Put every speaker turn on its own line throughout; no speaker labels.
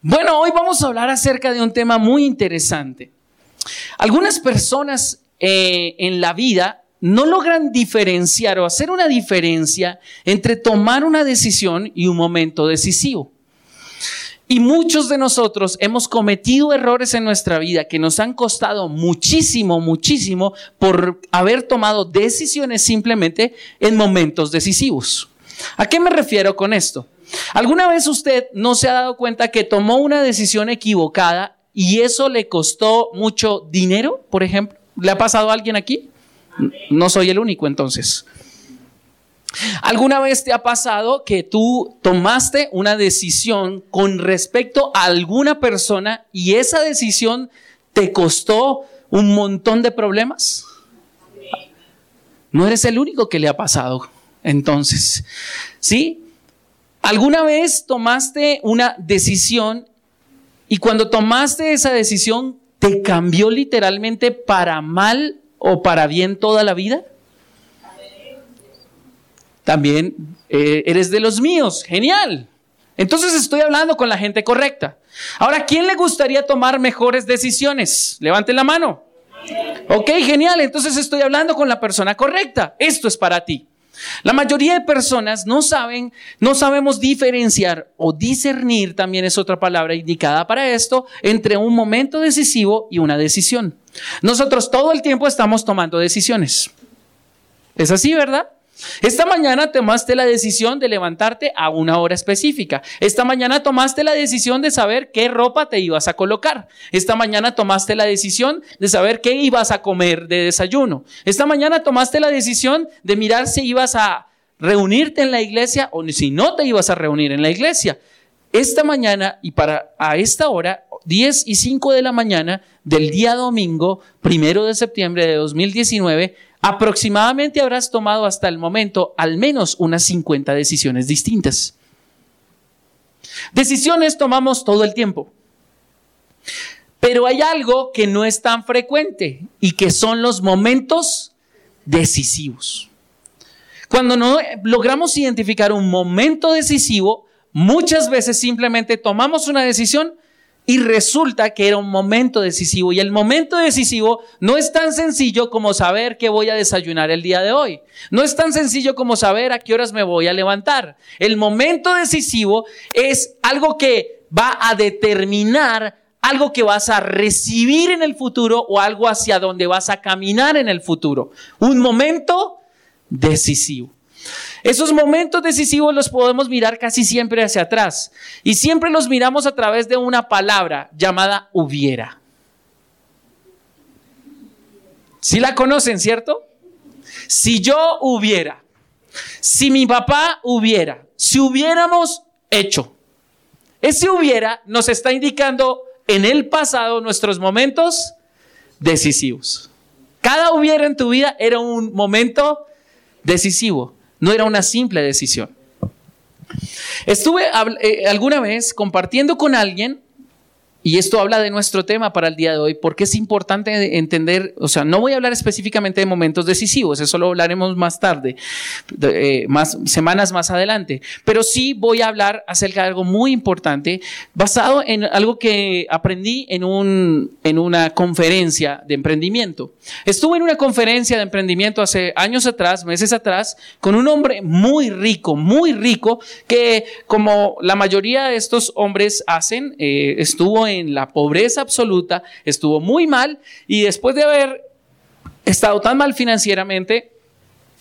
Bueno, hoy vamos a hablar acerca de un tema muy interesante. Algunas personas eh, en la vida no logran diferenciar o hacer una diferencia entre tomar una decisión y un momento decisivo. Y muchos de nosotros hemos cometido errores en nuestra vida que nos han costado muchísimo, muchísimo por haber tomado decisiones simplemente en momentos decisivos. ¿A qué me refiero con esto? ¿Alguna vez usted no se ha dado cuenta que tomó una decisión equivocada y eso le costó mucho dinero, por ejemplo? ¿Le ha pasado a alguien aquí? No soy el único entonces. ¿Alguna vez te ha pasado que tú tomaste una decisión con respecto a alguna persona y esa decisión te costó un montón de problemas? No eres el único que le ha pasado. Entonces, ¿sí? ¿Alguna vez tomaste una decisión y cuando tomaste esa decisión te cambió literalmente para mal o para bien toda la vida? También eh, eres de los míos, genial. Entonces estoy hablando con la gente correcta. Ahora, ¿quién le gustaría tomar mejores decisiones? Levante la mano. Ok, genial. Entonces estoy hablando con la persona correcta. Esto es para ti. La mayoría de personas no saben, no sabemos diferenciar o discernir, también es otra palabra indicada para esto, entre un momento decisivo y una decisión. Nosotros todo el tiempo estamos tomando decisiones. ¿Es así, verdad? Esta mañana tomaste la decisión de levantarte a una hora específica. Esta mañana tomaste la decisión de saber qué ropa te ibas a colocar. Esta mañana tomaste la decisión de saber qué ibas a comer de desayuno. Esta mañana tomaste la decisión de mirar si ibas a reunirte en la iglesia o si no te ibas a reunir en la iglesia. Esta mañana y para a esta hora 10 y 5 de la mañana del día domingo, primero de septiembre de 2019, aproximadamente habrás tomado hasta el momento al menos unas 50 decisiones distintas. Decisiones tomamos todo el tiempo. Pero hay algo que no es tan frecuente y que son los momentos decisivos. Cuando no logramos identificar un momento decisivo, muchas veces simplemente tomamos una decisión y resulta que era un momento decisivo. Y el momento decisivo no es tan sencillo como saber qué voy a desayunar el día de hoy. No es tan sencillo como saber a qué horas me voy a levantar. El momento decisivo es algo que va a determinar algo que vas a recibir en el futuro o algo hacia donde vas a caminar en el futuro. Un momento decisivo. Esos momentos decisivos los podemos mirar casi siempre hacia atrás y siempre los miramos a través de una palabra llamada hubiera. Si la conocen, ¿cierto? Si yo hubiera, si mi papá hubiera, si hubiéramos hecho. Ese hubiera nos está indicando en el pasado nuestros momentos decisivos. Cada hubiera en tu vida era un momento decisivo. No era una simple decisión. Estuve eh, alguna vez compartiendo con alguien y esto habla de nuestro tema para el día de hoy, porque es importante entender, o sea, no voy a hablar específicamente de momentos decisivos, eso lo hablaremos más tarde, eh, más semanas más adelante, pero sí voy a hablar acerca de algo muy importante, basado en algo que aprendí en, un, en una conferencia de emprendimiento. Estuve en una conferencia de emprendimiento hace años atrás, meses atrás, con un hombre muy rico, muy rico, que como la mayoría de estos hombres hacen, eh, estuvo en la pobreza absoluta, estuvo muy mal y después de haber estado tan mal financieramente,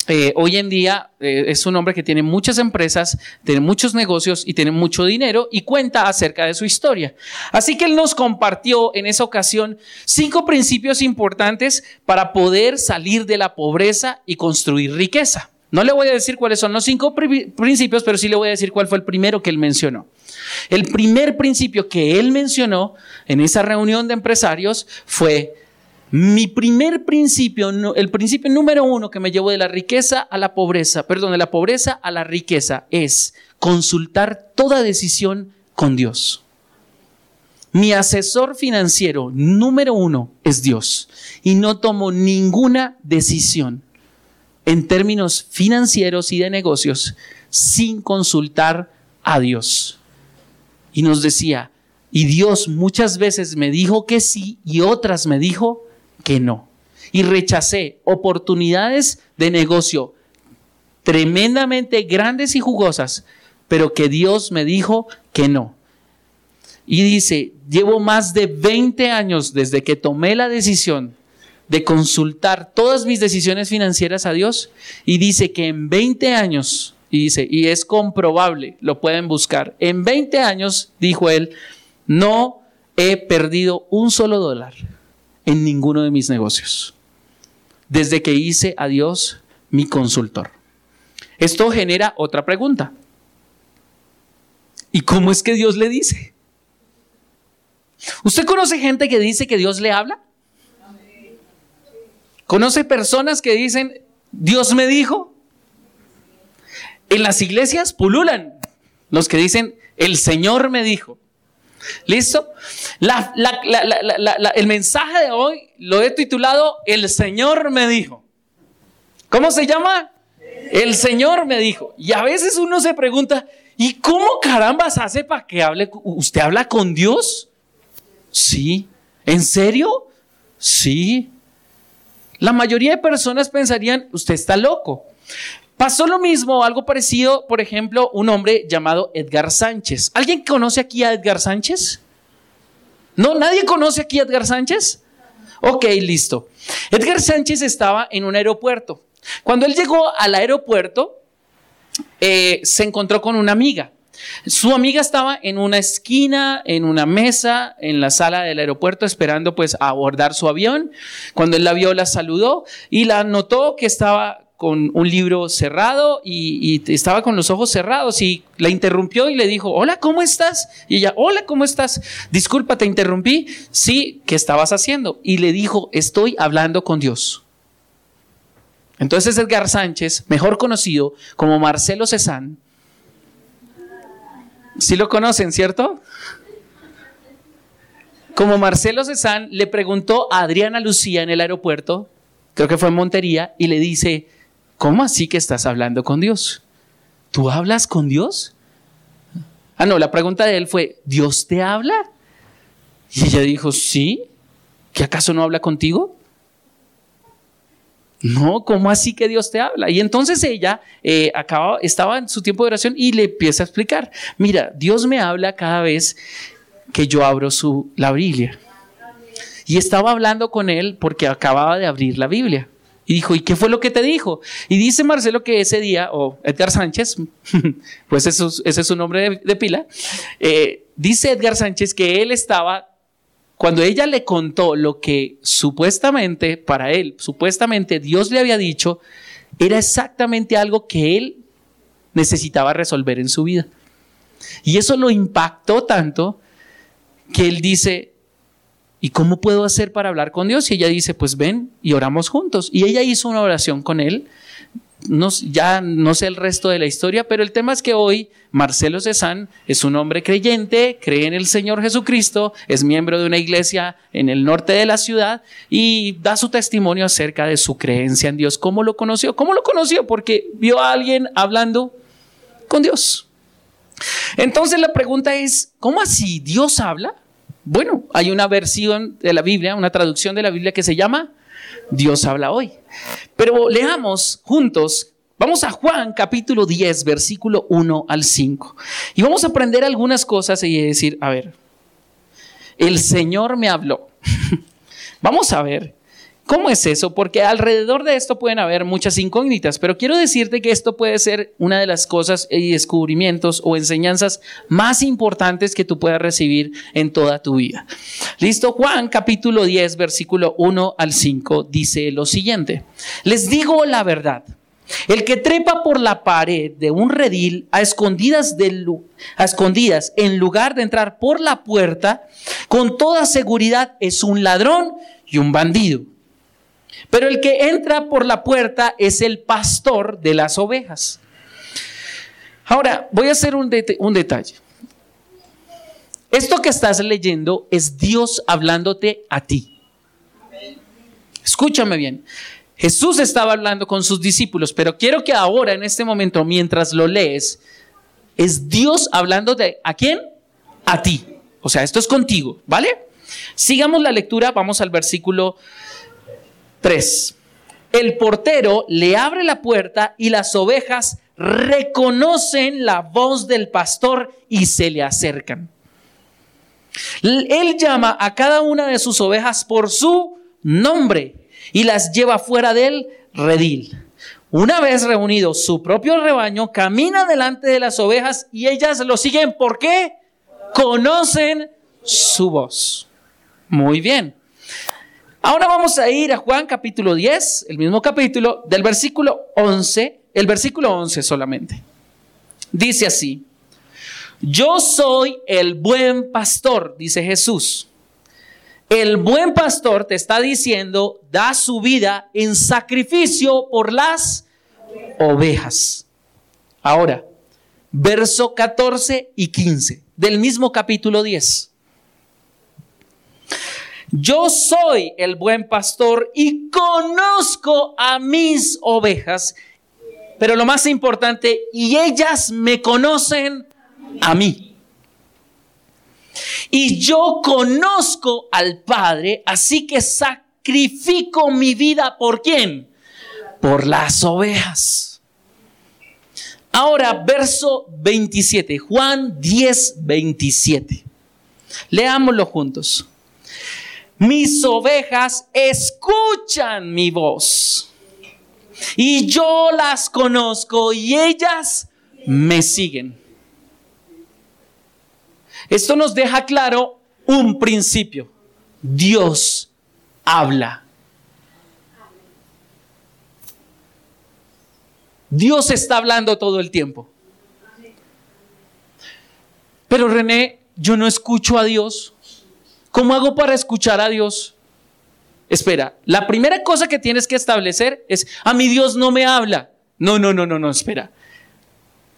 eh, hoy en día eh, es un hombre que tiene muchas empresas, tiene muchos negocios y tiene mucho dinero y cuenta acerca de su historia. Así que él nos compartió en esa ocasión cinco principios importantes para poder salir de la pobreza y construir riqueza. No le voy a decir cuáles son los cinco principios, pero sí le voy a decir cuál fue el primero que él mencionó. El primer principio que él mencionó en esa reunión de empresarios fue, mi primer principio, el principio número uno que me llevó de la riqueza a la pobreza, perdón, de la pobreza a la riqueza, es consultar toda decisión con Dios. Mi asesor financiero número uno es Dios y no tomo ninguna decisión en términos financieros y de negocios sin consultar a Dios. Y nos decía, Y Dios muchas veces me dijo que sí y otras me dijo que no. Y rechacé oportunidades de negocio tremendamente grandes y jugosas, pero que Dios me dijo que no. Y dice, llevo más de 20 años desde que tomé la decisión de consultar todas mis decisiones financieras a Dios y dice que en 20 años, y dice, y es comprobable, lo pueden buscar, en 20 años, dijo él, no he perdido un solo dólar en ninguno de mis negocios, desde que hice a Dios mi consultor. Esto genera otra pregunta. ¿Y cómo es que Dios le dice? ¿Usted conoce gente que dice que Dios le habla? ¿Conoce personas que dicen, Dios me dijo? En las iglesias pululan los que dicen, el Señor me dijo. ¿Listo? el mensaje de hoy lo he titulado El Señor me dijo. ¿Cómo se llama? El Señor me dijo. Y a veces uno se pregunta, ¿y cómo carambas hace para que hable? ¿Usted habla con Dios? Sí. ¿En serio? Sí. La mayoría de personas pensarían, usted está loco. Pasó lo mismo, algo parecido, por ejemplo, un hombre llamado Edgar Sánchez. ¿Alguien conoce aquí a Edgar Sánchez? ¿No? ¿Nadie conoce aquí a Edgar Sánchez? Ok, listo. Edgar Sánchez estaba en un aeropuerto. Cuando él llegó al aeropuerto, eh, se encontró con una amiga. Su amiga estaba en una esquina, en una mesa, en la sala del aeropuerto, esperando pues abordar su avión. Cuando él la vio, la saludó y la notó que estaba con un libro cerrado y, estaba con los ojos cerrados y la interrumpió y le dijo, hola, ¿cómo estás? Y ella, hola, ¿cómo estás? Disculpa, te interrumpí. Sí, ¿qué estabas haciendo? Y le dijo, estoy hablando con Dios. Entonces Edgar Sánchez, mejor conocido como Marcelo Cezán, si lo conocen, ¿cierto? Como Marcelo Cezán le preguntó a Adriana Lucía en el aeropuerto, creo que fue en Montería, y le dice, ¿cómo así que estás hablando con Dios? ¿Tú hablas con Dios? Ah, no, la pregunta de él fue, ¿Dios te habla? Y ella dijo, sí, ¿que acaso no habla contigo? No, ¿cómo así que Dios te habla? Y entonces ella eh, acaba, estaba en su tiempo de oración y le empieza a explicar, mira, Dios me habla cada vez que yo abro su, la Biblia. Y estaba hablando con él porque acababa de abrir la Biblia. Y dijo, ¿y qué fue lo que te dijo? Y dice Marcelo que ese día, o Edgar Sánchez, pues ese es su nombre de, pila, eh, dice Edgar Sánchez que él estaba cuando ella le contó lo que supuestamente para él, supuestamente Dios le había dicho, era exactamente algo que él necesitaba resolver en su vida. Y eso lo impactó tanto que él dice, ¿y cómo puedo hacer para hablar con Dios? Y ella dice, pues ven y oramos juntos. Y ella hizo una oración con él no, ya no sé el resto de la historia, pero el tema es que hoy Marcelo Cezán es un hombre creyente, cree en el Señor Jesucristo, es miembro de una iglesia en el norte de la ciudad y da su testimonio acerca de su creencia en Dios. ¿Cómo lo conoció? ¿Cómo lo conoció? Porque vio a alguien hablando con Dios. Entonces la pregunta es, ¿cómo así Dios habla? Bueno, hay una versión de la Biblia, una traducción de la Biblia que se llama Dios habla hoy. Pero leamos juntos, vamos a Juan capítulo 10, versículo 1 al 5. Y vamos a aprender algunas cosas y decir, a ver, el Señor me habló. vamos a ver ¿Cómo es eso? Porque alrededor de esto pueden haber muchas incógnitas, pero quiero decirte que esto puede ser una de las cosas y descubrimientos o enseñanzas más importantes que tú puedas recibir en toda tu vida. Listo, Juan capítulo 10, versículo 1 al 5 dice lo siguiente. Les digo la verdad. El que trepa por la pared de un redil a escondidas, a escondidas en lugar de entrar por la puerta, con toda seguridad es un ladrón y un bandido. Pero el que entra por la puerta es el pastor de las ovejas. Ahora, voy a hacer un, detalle. Esto que estás leyendo es Dios hablándote a ti. Escúchame bien. Jesús estaba hablando con sus discípulos, pero quiero que ahora, en este momento, mientras lo lees, es Dios hablándote a quién? A ti. O sea, esto es contigo, ¿vale? Sigamos la lectura, vamos al versículo 3. El portero le abre la puerta y las ovejas reconocen la voz del pastor y se le acercan. Él llama a cada una de sus ovejas por su nombre y las lleva fuera del redil. Una vez reunido su propio rebaño, camina delante de las ovejas y ellas lo siguen. ¿Por qué? Conocen su voz. Muy bien. Ahora vamos a ir a Juan capítulo 10, el mismo capítulo, del versículo 11, el versículo 11 solamente. Dice así, yo soy el buen pastor, dice Jesús. El buen pastor te está diciendo, da su vida en sacrificio por las ovejas. Ahora, verso 14 y 15 del mismo capítulo 10. Yo soy el buen pastor y conozco a mis ovejas, pero lo más importante, y ellas me conocen a mí. Y yo conozco al Padre, así que sacrifico mi vida por quién? Por las ovejas. Ahora, verso 27, Juan 10, 27. Leámoslo juntos. Mis ovejas escuchan mi voz y yo las conozco y ellas me siguen. Esto nos deja claro un principio. Dios habla. Dios está hablando todo el tiempo. Pero René, yo no escucho a Dios. ¿Cómo hago para escuchar a Dios? Espera, la primera cosa que tienes que establecer es, a mi Dios no me habla. No, no, no, no, no, espera.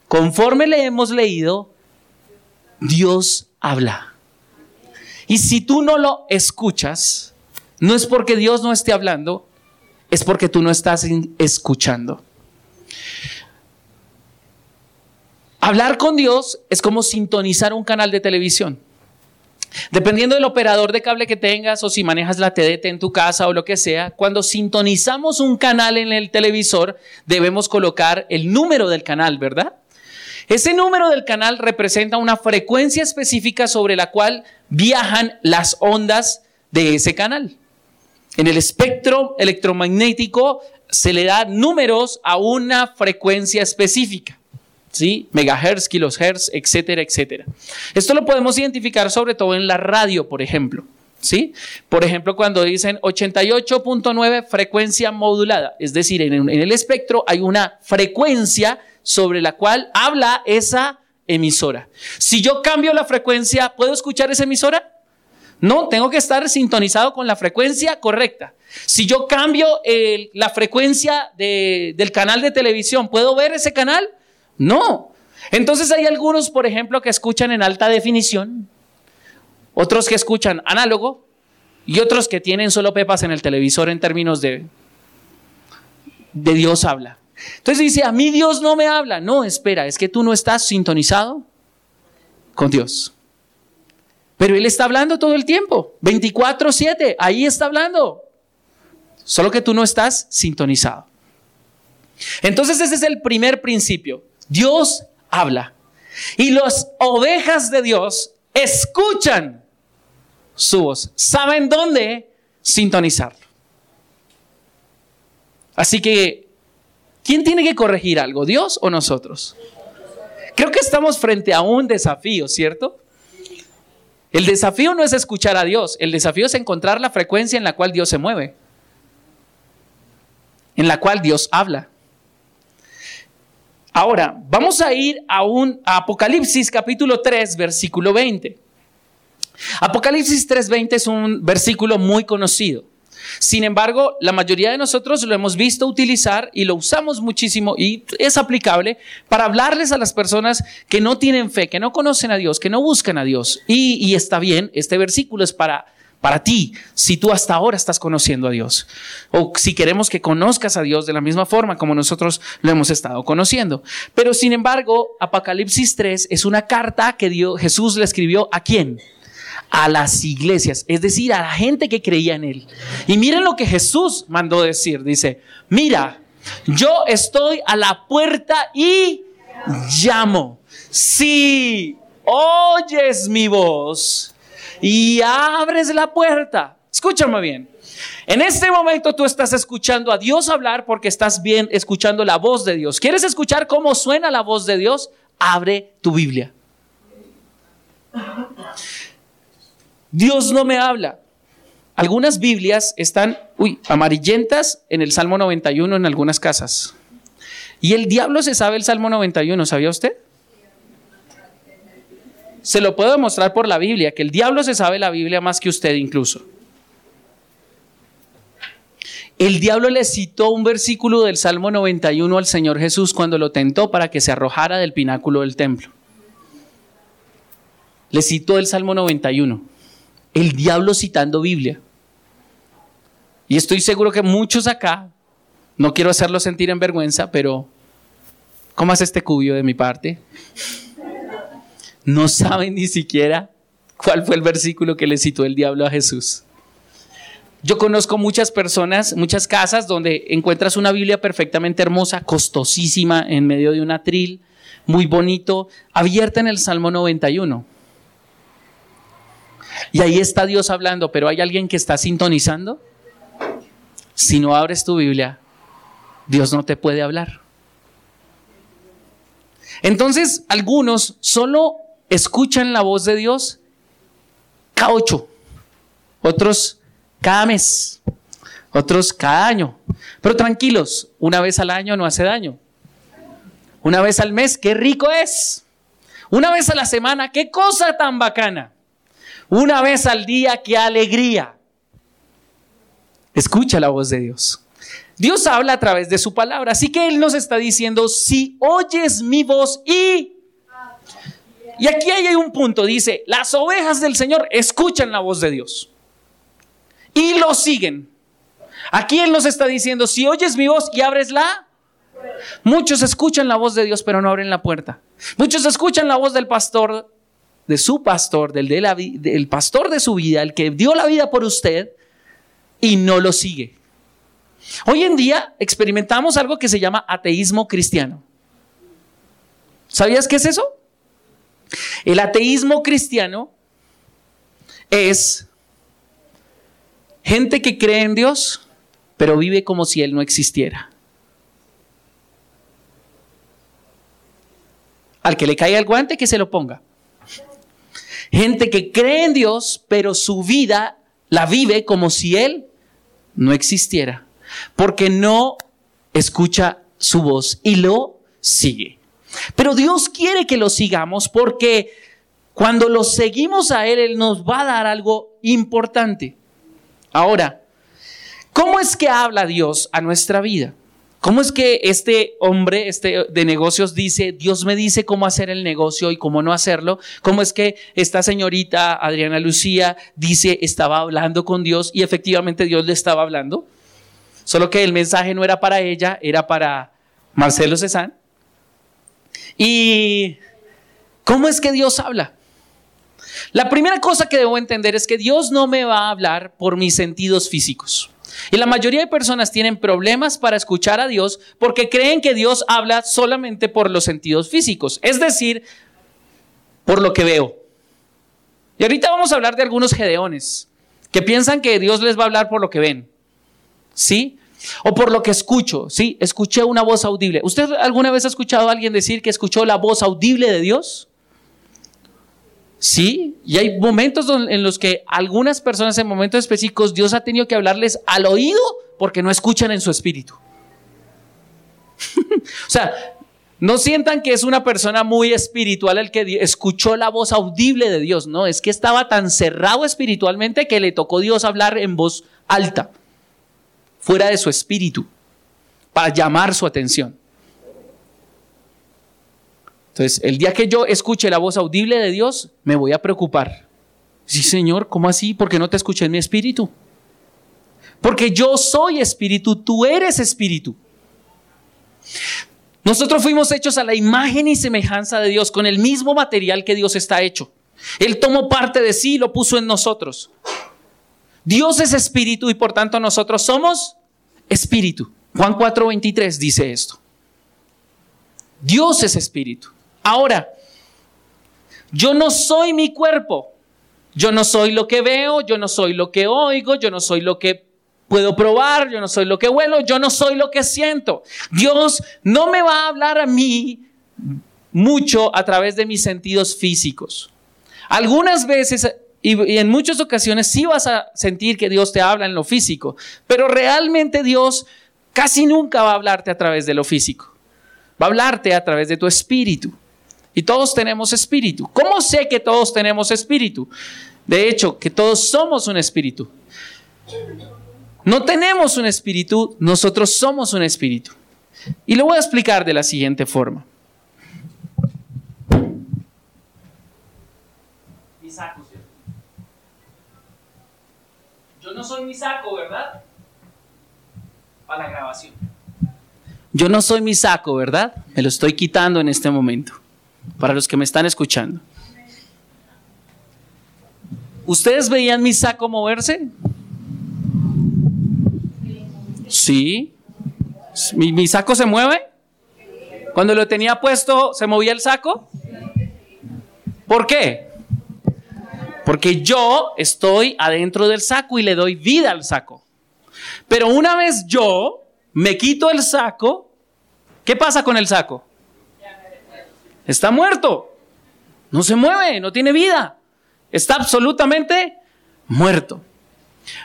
Conforme le hemos leído, Dios habla. Y si tú no lo escuchas, no es porque Dios no esté hablando, es porque tú no estás escuchando. Hablar con Dios es como sintonizar un canal de televisión. Dependiendo del operador de cable que tengas o si manejas la TDT en tu casa o lo que sea, cuando sintonizamos un canal en el televisor, debemos colocar el número del canal, ¿verdad? Ese número del canal representa una frecuencia específica sobre la cual viajan las ondas de ese canal. En el espectro electromagnético se le da números a una frecuencia específica. ¿Sí? Megahertz, kilohertz, etcétera, etcétera. Esto lo podemos identificar sobre todo en la radio, por ejemplo. ¿Sí? Por ejemplo, cuando dicen 88.9 frecuencia modulada, es decir, en, el espectro hay una frecuencia sobre la cual habla esa emisora. Si yo cambio la frecuencia, ¿puedo escuchar esa emisora? No, tengo que estar sintonizado con la frecuencia correcta. Si yo cambio la frecuencia del canal de televisión, ¿puedo ver ese canal? No. Entonces hay algunos, por ejemplo, que escuchan en alta definición, otros que escuchan análogo y otros que tienen solo pepas en el televisor en términos de, de Dios habla. Entonces dice, a mí Dios no me habla. No, espera, es que tú no estás sintonizado con Dios. Pero Él está hablando todo el tiempo, 24/7, ahí está hablando. Solo que tú no estás sintonizado. Entonces ese es el primer principio. Dios habla. Y las ovejas de Dios escuchan su voz. Saben dónde sintonizarlo. Así que ¿Quién tiene que corregir algo, Dios o nosotros? Creo que estamos frente a un desafío, ¿cierto? El desafío no es escuchar a Dios, el desafío es encontrar la frecuencia en la cual Dios se mueve, en la cual Dios habla. Ahora, vamos a ir a un Apocalipsis capítulo 3, versículo 20. Apocalipsis 3:20 es un versículo muy conocido. Sin embargo, la mayoría de nosotros lo hemos visto utilizar y lo usamos muchísimo y es aplicable para hablarles a las personas que no tienen fe, que no conocen a Dios, que no buscan a Dios. Y, está bien, este versículo es para, para ti, si tú hasta ahora estás conociendo a Dios. O si queremos que conozcas a Dios de la misma forma como nosotros lo hemos estado conociendo. Pero sin embargo, Apocalipsis 3 es una carta que Jesús le escribió a quién? a las iglesias, es decir, a la gente que creía en Él. Y miren lo que Jesús mandó decir. Dice, mira, yo estoy a la puerta y llamo. Si oyes mi voz y abres la puerta, escúchame bien. En este momento tú estás escuchando a Dios hablar porque estás bien escuchando la voz de Dios. ¿Quieres escuchar cómo suena la voz de Dios? Abre tu Biblia. Dios no me habla. Algunas Biblias están, uy, amarillentas en el Salmo 91 en algunas casas. Y el diablo se sabe el Salmo 91, ¿sabía usted? Se lo puedo demostrar por la Biblia, que el diablo se sabe la Biblia más que usted incluso. El diablo le citó un versículo del Salmo 91 al Señor Jesús cuando lo tentó para que se arrojara del pináculo del templo. Le citó el Salmo 91. El diablo citando Biblia. Y estoy seguro que muchos acá, no quiero hacerlo sentir en vergüenza, pero ¿cómo hace este cubio de mi parte? No saben ni siquiera cuál fue el versículo que le citó el diablo a Jesús. Yo conozco muchas personas, muchas casas donde encuentras una Biblia perfectamente hermosa, costosísima, en medio de un atril, muy bonito, abierta en el Salmo 91. Y ahí está Dios hablando, pero ¿hay alguien que está sintonizando? Si no abres tu Biblia, Dios no te puede hablar. Entonces, algunos solo escuchan la voz de Dios cada ocho, otros cada mes, otros cada año. Pero tranquilos, una vez al año no hace daño. Una vez al mes, qué rico es. Una vez a la semana, qué cosa tan bacana. Una vez al día, qué alegría. Escucha la voz de Dios. Dios habla a través de su palabra. Así que Él nos está diciendo, si oyes mi voz y... Y aquí hay un punto, dice, las ovejas del Señor escuchan la voz de Dios y lo siguen. Aquí Él nos está diciendo, si oyes mi voz y abres la... Muchos escuchan la voz de Dios, pero no abren la puerta. Muchos escuchan la voz del pastor, de su pastor, del, del pastor de su vida, el que dio la vida por usted, y no lo sigue. Hoy en día experimentamos algo que se llama ateísmo cristiano. ¿Sabías qué es eso? El ateísmo cristiano es Gente que cree en Dios, pero vive como si Él no existiera. Al que le caiga el guante, que se lo ponga. Gente que cree en Dios, pero su vida la vive como si Él no existiera. Porque no escucha su voz y lo sigue. Pero Dios quiere que lo sigamos porque cuando lo seguimos a Él, Él nos va a dar algo importante. Ahora, ¿cómo es que habla Dios a nuestra vida? ¿Cómo es que este hombre este de negocios dice, Dios me dice cómo hacer el negocio y cómo no hacerlo? ¿Cómo es que esta señorita Adriana Lucía dice, estaba hablando con Dios y efectivamente Dios le estaba hablando? Solo que el mensaje no era para ella, era para Marcelo Cezán. ¿Y cómo es que Dios habla? La primera cosa que debo entender es que Dios no me va a hablar por mis sentidos físicos. Y la mayoría de personas tienen problemas para escuchar a Dios porque creen que Dios habla solamente por los sentidos físicos, es decir, por lo que veo. Y ahorita vamos a hablar de algunos gedeones que piensan que Dios les va a hablar por lo que ven. ¿Sí? O por lo que escucho, ¿sí? Escuché una voz audible. ¿Usted alguna vez ha escuchado a alguien decir que escuchó la voz audible de Dios? Sí, y hay momentos en los que algunas personas en momentos específicos Dios ha tenido que hablarles al oído porque no escuchan en su espíritu. o sea, no sientan que es una persona muy espiritual el que escuchó la voz audible de Dios, no, es que estaba tan cerrado espiritualmente que le tocó Dios hablar en voz alta, fuera de su espíritu, para llamar su atención. Entonces, el día que yo escuche la voz audible de Dios, me voy a preocupar. Sí, Señor, ¿cómo así? ¿Por qué no te escuché en mi espíritu? Porque yo soy espíritu, tú eres espíritu. Nosotros fuimos hechos a la imagen y semejanza de Dios, con el mismo material que Dios está hecho. Él tomó parte de sí y lo puso en nosotros. Dios es espíritu y por tanto nosotros somos espíritu. Juan 4:23 dice esto. Dios es espíritu. Ahora, yo no soy mi cuerpo. Yo no soy lo que veo, yo no soy lo que oigo, yo no soy lo que puedo probar, yo no soy lo que huelo, yo no soy lo que siento. Dios no me va a hablar a mí mucho a través de mis sentidos físicos. Algunas veces y, en muchas ocasiones sí vas a sentir que Dios te habla en lo físico, pero realmente Dios casi nunca va a hablarte a través de lo físico. Va a hablarte a través de tu espíritu. Y todos tenemos espíritu. ¿Cómo sé que todos tenemos espíritu? De hecho, que todos somos un espíritu. No tenemos un espíritu, nosotros somos un espíritu. Y lo voy a explicar de la siguiente forma. Mi saco, Yo no soy mi saco, ¿verdad? Para la grabación. Yo no soy mi saco, ¿verdad? Me lo estoy quitando en este momento. Para los que me están escuchando. ¿Ustedes veían mi saco moverse? Sí. ¿Mi, saco se mueve? Cuando lo tenía puesto, ¿se movía el saco? ¿Por qué? Porque yo estoy adentro del saco y le doy vida al saco. Pero una vez yo me quito el saco, ¿qué pasa con el saco? Está muerto. No se mueve, no tiene vida. Está absolutamente muerto.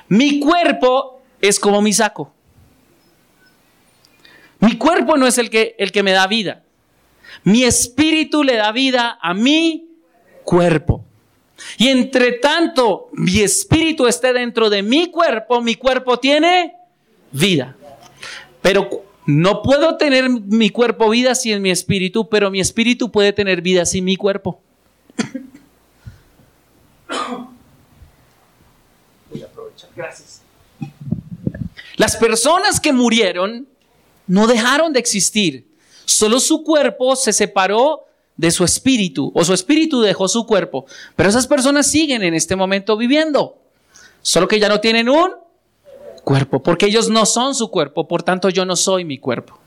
Mi cuerpo es como mi saco. Mi cuerpo no es el que, el que me da vida. Mi espíritu le da vida a mi cuerpo. Y entre tanto mi espíritu esté dentro de mi cuerpo, mi cuerpo tiene vida. Pero no puedo tener mi cuerpo vida sin mi espíritu, pero mi espíritu puede tener vida sin mi cuerpo. Voy a aprovechar. Gracias. Las personas que murieron no dejaron de existir. Solo su cuerpo se separó de su espíritu o su espíritu dejó su cuerpo. Pero esas personas siguen en este momento viviendo. Solo que ya no tienen un cuerpo, porque ellos no son su cuerpo, por tanto yo no soy mi cuerpo.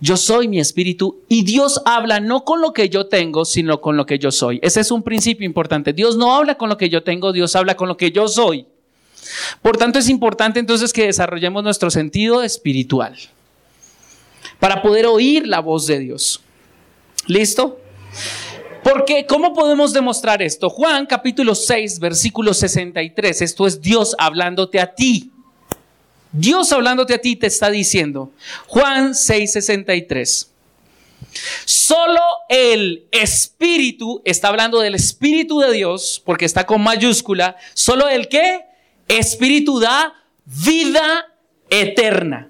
Yo soy mi espíritu y Dios habla no con lo que yo tengo, sino con lo que yo soy. Ese es un principio importante. Dios no habla con lo que yo tengo, Dios habla con lo que yo soy. Por tanto, es importante entonces que desarrollemos nuestro sentido espiritual para poder oír la voz de Dios. ¿Listo? Porque, ¿cómo podemos demostrar esto? Juan capítulo 6, versículo 63. Esto es Dios hablándote a ti. Dios hablándote a ti te está diciendo. Juan 6, 63. Solo el Espíritu, está hablando del Espíritu de Dios, porque está con mayúscula, solo el que Espíritu da vida eterna.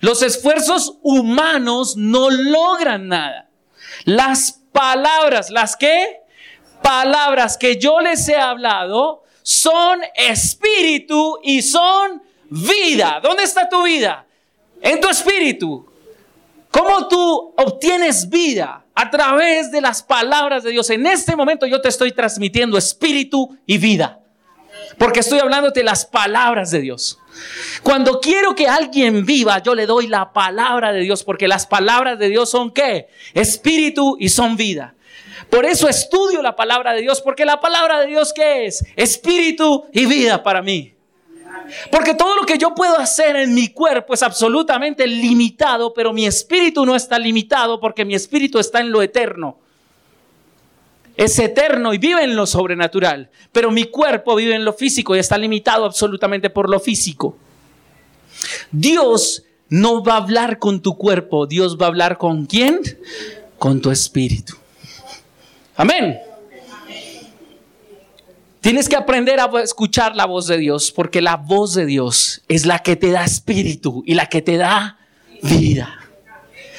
Los esfuerzos humanos no logran nada. Las palabras, las que palabras que yo les he hablado son espíritu y son vida. ¿Dónde está tu vida? En tu espíritu. ¿Cómo tú obtienes vida? A través de las palabras de Dios. En este momento yo te estoy transmitiendo espíritu y vida. Porque estoy hablándote las palabras de Dios. Cuando quiero que alguien viva, yo le doy la palabra de Dios, porque las palabras de Dios son qué? Espíritu y son vida. Por eso estudio la palabra de Dios, porque la palabra de Dios qué es? Espíritu y vida para mí. Porque todo lo que yo puedo hacer en mi cuerpo es absolutamente limitado, pero mi espíritu no está limitado porque mi espíritu está en lo eterno es eterno y vive en lo sobrenatural, pero mi cuerpo vive en lo físico y está limitado absolutamente por lo físico. Dios no va a hablar con tu cuerpo, Dios va a hablar con quién? Con tu espíritu. Amén. Tienes que aprender a escuchar la voz de Dios, porque la voz de Dios es la que te da espíritu y la que te da vida.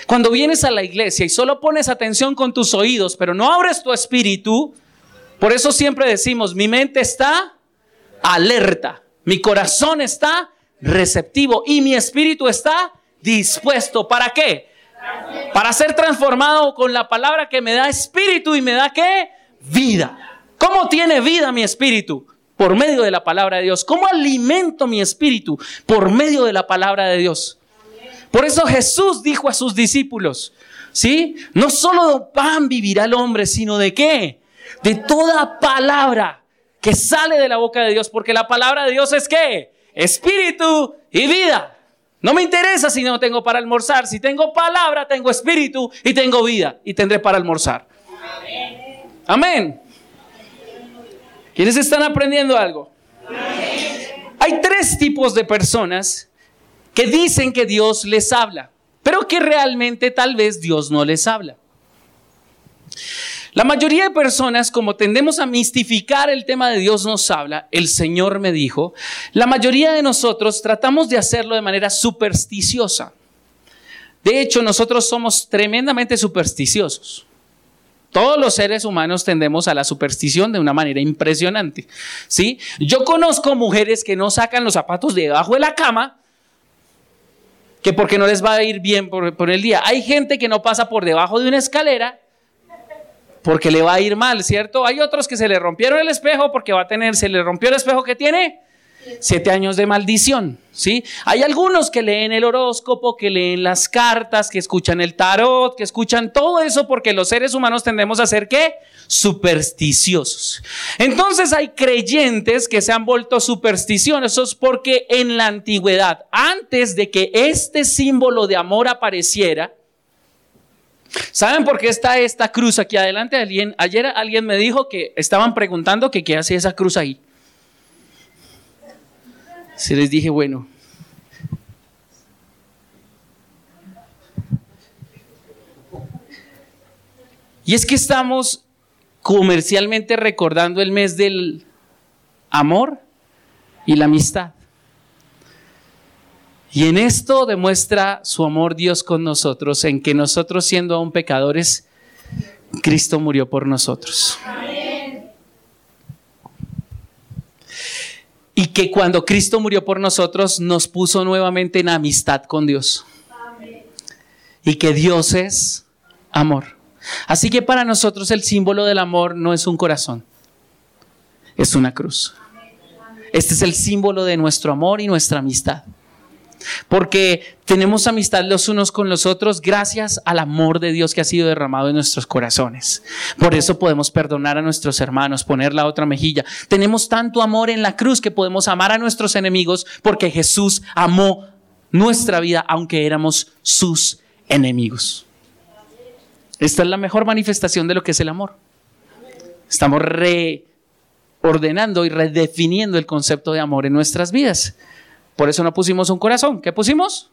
Cuando vienes a la iglesia y solo pones atención con tus oídos, pero no abres tu espíritu, por eso siempre decimos, mi mente está alerta, mi corazón está receptivo y mi espíritu está dispuesto. ¿Para qué? Para ser transformado con la palabra que me da espíritu y me da qué? vida. ¿Cómo tiene vida mi espíritu? Por medio de la palabra de Dios. ¿Cómo alimento mi espíritu? Por medio de la palabra de Dios. Por eso Jesús dijo a sus discípulos, ¿sí? No solo de pan vivirá el hombre, sino de qué? De toda palabra que sale de la boca de Dios, porque la palabra de Dios es qué? Espíritu y vida. No me interesa si no tengo para almorzar. Si tengo palabra, tengo espíritu y tengo vida y tendré para almorzar. Amén. ¿Quiénes están aprendiendo algo? Hay tres tipos de personas que dicen que Dios les habla, pero que realmente tal vez Dios no les habla. La mayoría de personas, como tendemos a mistificar el tema de Dios nos habla, el Señor me dijo, la mayoría de nosotros tratamos de hacerlo de manera supersticiosa. De hecho, nosotros somos tremendamente supersticiosos. Todos los seres humanos tendemos a la superstición de una manera impresionante. ¿sí? Yo conozco mujeres que no sacan los zapatos de debajo de la cama que porque no les va a ir bien por, el día. Hay gente que no pasa por debajo de una escalera porque le va a ir mal, ¿cierto? Hay otros que se le rompieron el espejo porque va a tener, se le rompió el espejo que tiene siete años de maldición, ¿sí? Hay algunos que leen el horóscopo, que leen las cartas, que escuchan el tarot, que escuchan todo eso porque los seres humanos tendemos a ser ¿qué? Supersticiosos. Entonces hay creyentes que se han vuelto supersticiosos porque en la antigüedad, antes de que este símbolo de amor apareciera, ¿Saben por qué está esta cruz aquí adelante? Alguien, ayer alguien me dijo que estaban preguntando que qué hace esa cruz ahí. Se les dije, bueno. Y es que estamos comercialmente recordando el mes del amor y la amistad. Y en esto demuestra su amor Dios con nosotros, en que nosotros siendo aún pecadores, Cristo murió por nosotros. Y que cuando Cristo murió por nosotros, nos puso nuevamente en amistad con Dios. Y que Dios es amor. Así que para nosotros el símbolo del amor no es un corazón, es una cruz. Este es el símbolo de nuestro amor y nuestra amistad. Porque tenemos amistad los unos con los otros gracias al amor de Dios que ha sido derramado en nuestros corazones. Por eso podemos perdonar a nuestros hermanos, poner la otra mejilla. Tenemos tanto amor en la cruz que podemos amar a nuestros enemigos porque Jesús amó nuestra vida aunque éramos sus enemigos. Esta es la mejor manifestación de lo que es el amor. Estamos reordenando y redefiniendo el concepto de amor en nuestras vidas. Por eso no pusimos un corazón. ¿Qué pusimos?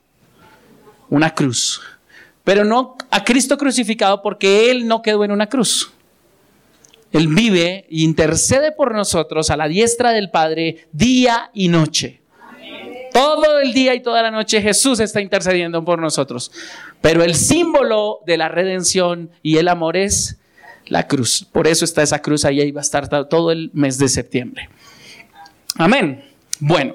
Una cruz. Pero no a Cristo crucificado porque Él no quedó en una cruz. Él vive e intercede por nosotros a la diestra del Padre día y noche. Todo el día y toda la noche Jesús está intercediendo por nosotros. Pero el símbolo de la redención y el amor es la cruz. Por eso está esa cruz ahí y va a estar todo el mes de septiembre. Amén. Bueno.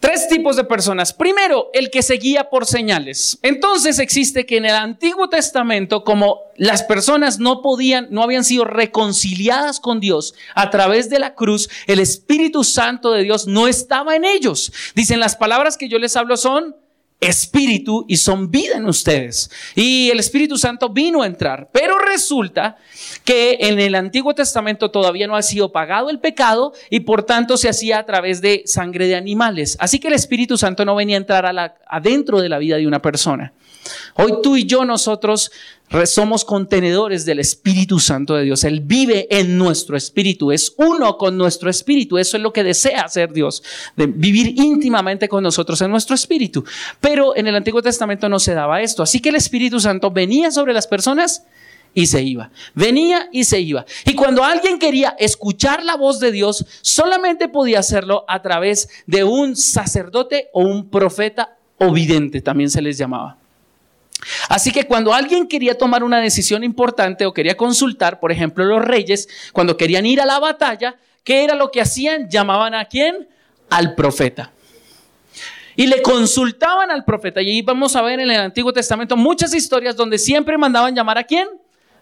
Tres tipos de personas. Primero, el que se guía por señales. Entonces existe que en el Antiguo Testamento, como las personas no podían, no habían sido reconciliadas con Dios a través de la cruz, el Espíritu Santo de Dios no estaba en ellos. Dicen las palabras que yo les hablo son espíritu y son vida en ustedes. Y el Espíritu Santo vino a entrar. Pero resulta que en el Antiguo Testamento todavía no ha sido pagado el pecado y por tanto se hacía a través de sangre de animales. Así que el Espíritu Santo no venía a entrar a adentro de la vida de una persona. Hoy tú y yo nosotros somos contenedores del Espíritu Santo de Dios. Él vive en nuestro espíritu, es uno con nuestro espíritu. Eso es lo que desea hacer Dios, de vivir íntimamente con nosotros en nuestro espíritu. Pero en el Antiguo Testamento no se daba esto. Así que el Espíritu Santo venía sobre las personas y se iba. Venía y se iba. Y cuando alguien quería escuchar la voz de Dios, solamente podía hacerlo a través de un sacerdote o un profeta o vidente, también se les llamaba. Así que cuando alguien quería tomar una decisión importante o quería consultar, por ejemplo, los reyes, cuando querían ir a la batalla, ¿qué era lo que hacían? Llamaban a quién? Al profeta. Y le consultaban al profeta. Y ahí vamos a ver en el Antiguo Testamento muchas historias donde siempre mandaban llamar a quién?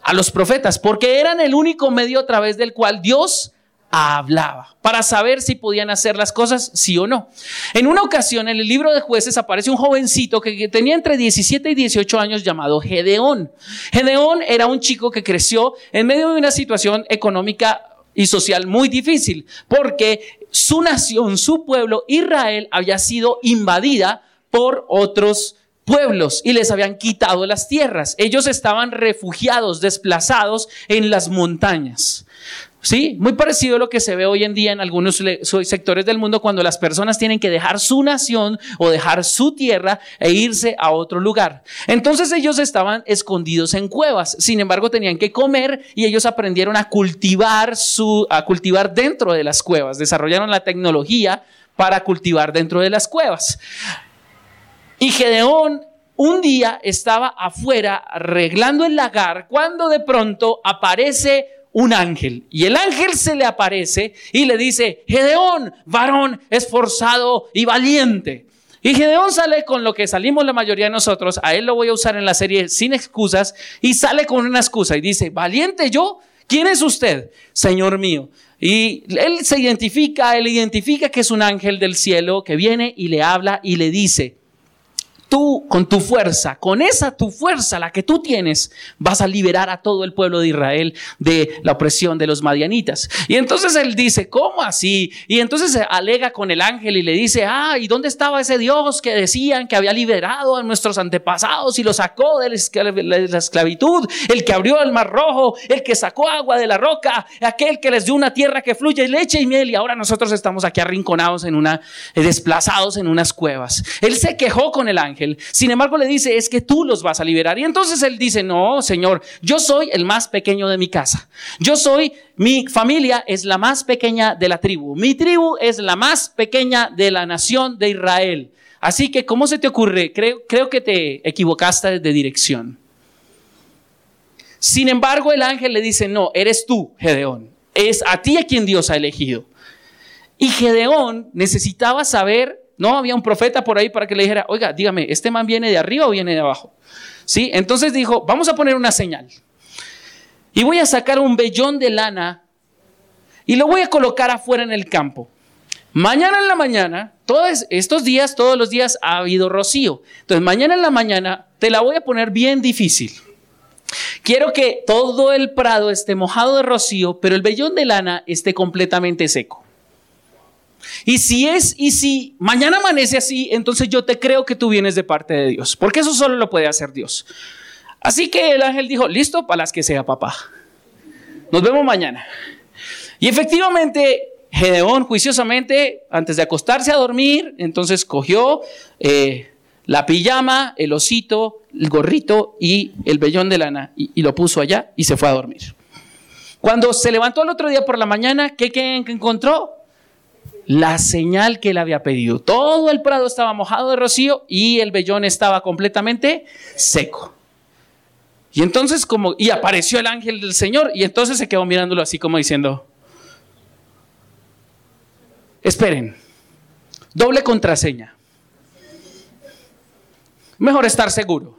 a los profetas, porque eran el único medio a través del cual Dios hablaba para saber si podían hacer las cosas sí o no. En una ocasión en el libro de jueces aparece un jovencito que, tenía entre 17 y 18 años llamado Gedeón. Gedeón era un chico que creció en medio de una situación económica y social muy difícil, porque su nación, su pueblo, Israel, había sido invadida por otros pueblos y les habían quitado las tierras. Ellos estaban refugiados, desplazados en las montañas. Sí, muy parecido a lo que se ve hoy en día en algunos sectores del mundo cuando las personas tienen que dejar su nación o dejar su tierra e irse a otro lugar. Entonces ellos estaban escondidos en cuevas, sin embargo tenían que comer y ellos aprendieron a cultivar su a cultivar dentro de las cuevas, desarrollaron la tecnología para cultivar dentro de las cuevas. Y Gedeón un día estaba afuera arreglando el lagar cuando de pronto aparece un ángel. Y el ángel se le aparece y le dice, Gedeón, varón esforzado y valiente. Y Gedeón sale con lo que salimos la mayoría de nosotros, a él lo voy a usar en la serie sin excusas, y sale con una excusa y dice, valiente yo, ¿quién es usted? Señor mío. Y él se identifica, él identifica que es un ángel del cielo que viene y le habla y le dice, tú con tu fuerza, con esa tu fuerza, la que tú tienes, vas a liberar a todo el pueblo de Israel de la opresión de los madianitas. Y entonces él dice, ¿cómo así? Y entonces se alega con el ángel y le dice, ah, ¿y dónde estaba ese Dios que decían que había liberado a nuestros antepasados y lo sacó de la esclavitud? El que abrió el mar rojo, el que sacó agua de la roca, aquel que les dio una tierra que fluye leche y miel y ahora nosotros estamos aquí arrinconados en una, desplazados en unas cuevas. Él se quejó con el sin embargo, le dice, es que tú los vas a liberar. Y entonces él dice, no, Señor, yo soy el más pequeño de mi casa. Yo soy, mi familia es la más pequeña de la tribu. Mi tribu es la más pequeña de la nación de Israel. Así que, ¿cómo se te ocurre? Creo, creo que te equivocaste de dirección. Sin embargo, el ángel le dice, no, eres tú, Gedeón. Es a ti a quien Dios ha elegido. Y Gedeón necesitaba saber no había un profeta por ahí para que le dijera, oiga, dígame, ¿este man viene de arriba o viene de abajo? ¿Sí? Entonces dijo, vamos a poner una señal. Y voy a sacar un vellón de lana y lo voy a colocar afuera en el campo. Mañana en la mañana, todos estos días, todos los días ha habido rocío. Entonces, mañana en la mañana te la voy a poner bien difícil. Quiero que todo el prado esté mojado de rocío, pero el vellón de lana esté completamente seco. Y si es, y si mañana amanece así, entonces yo te creo que tú vienes de parte de Dios, porque eso solo lo puede hacer Dios. Así que el ángel dijo, listo, para las que sea papá. Nos vemos mañana. Y efectivamente, Gedeón juiciosamente, antes de acostarse a dormir, entonces cogió eh, la pijama, el osito, el gorrito y el vellón de lana y, lo puso allá y se fue a dormir. Cuando se levantó el otro día por la mañana, ¿qué, qué encontró? La señal que él había pedido. Todo el prado estaba mojado de rocío y el vellón estaba completamente seco. Y entonces como, y apareció el ángel del Señor y entonces se quedó mirándolo así como diciendo, esperen, doble contraseña. Mejor estar seguro.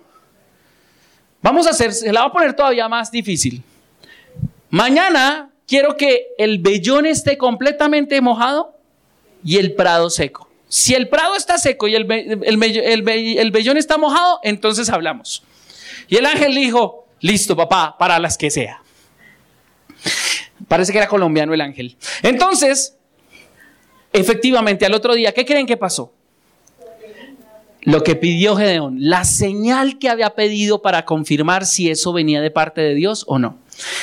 Vamos a hacer, se la va a poner todavía más difícil. Mañana quiero que el vellón esté completamente mojado y el prado seco. Si el prado está seco y el, el, vellón está mojado, entonces hablamos. Y el ángel dijo, listo papá, para las que sea. Parece que era colombiano el ángel. Entonces, efectivamente, al otro día, ¿qué creen que pasó? Lo que pidió Gedeón, la señal que había pedido para confirmar si eso venía de parte de Dios o no.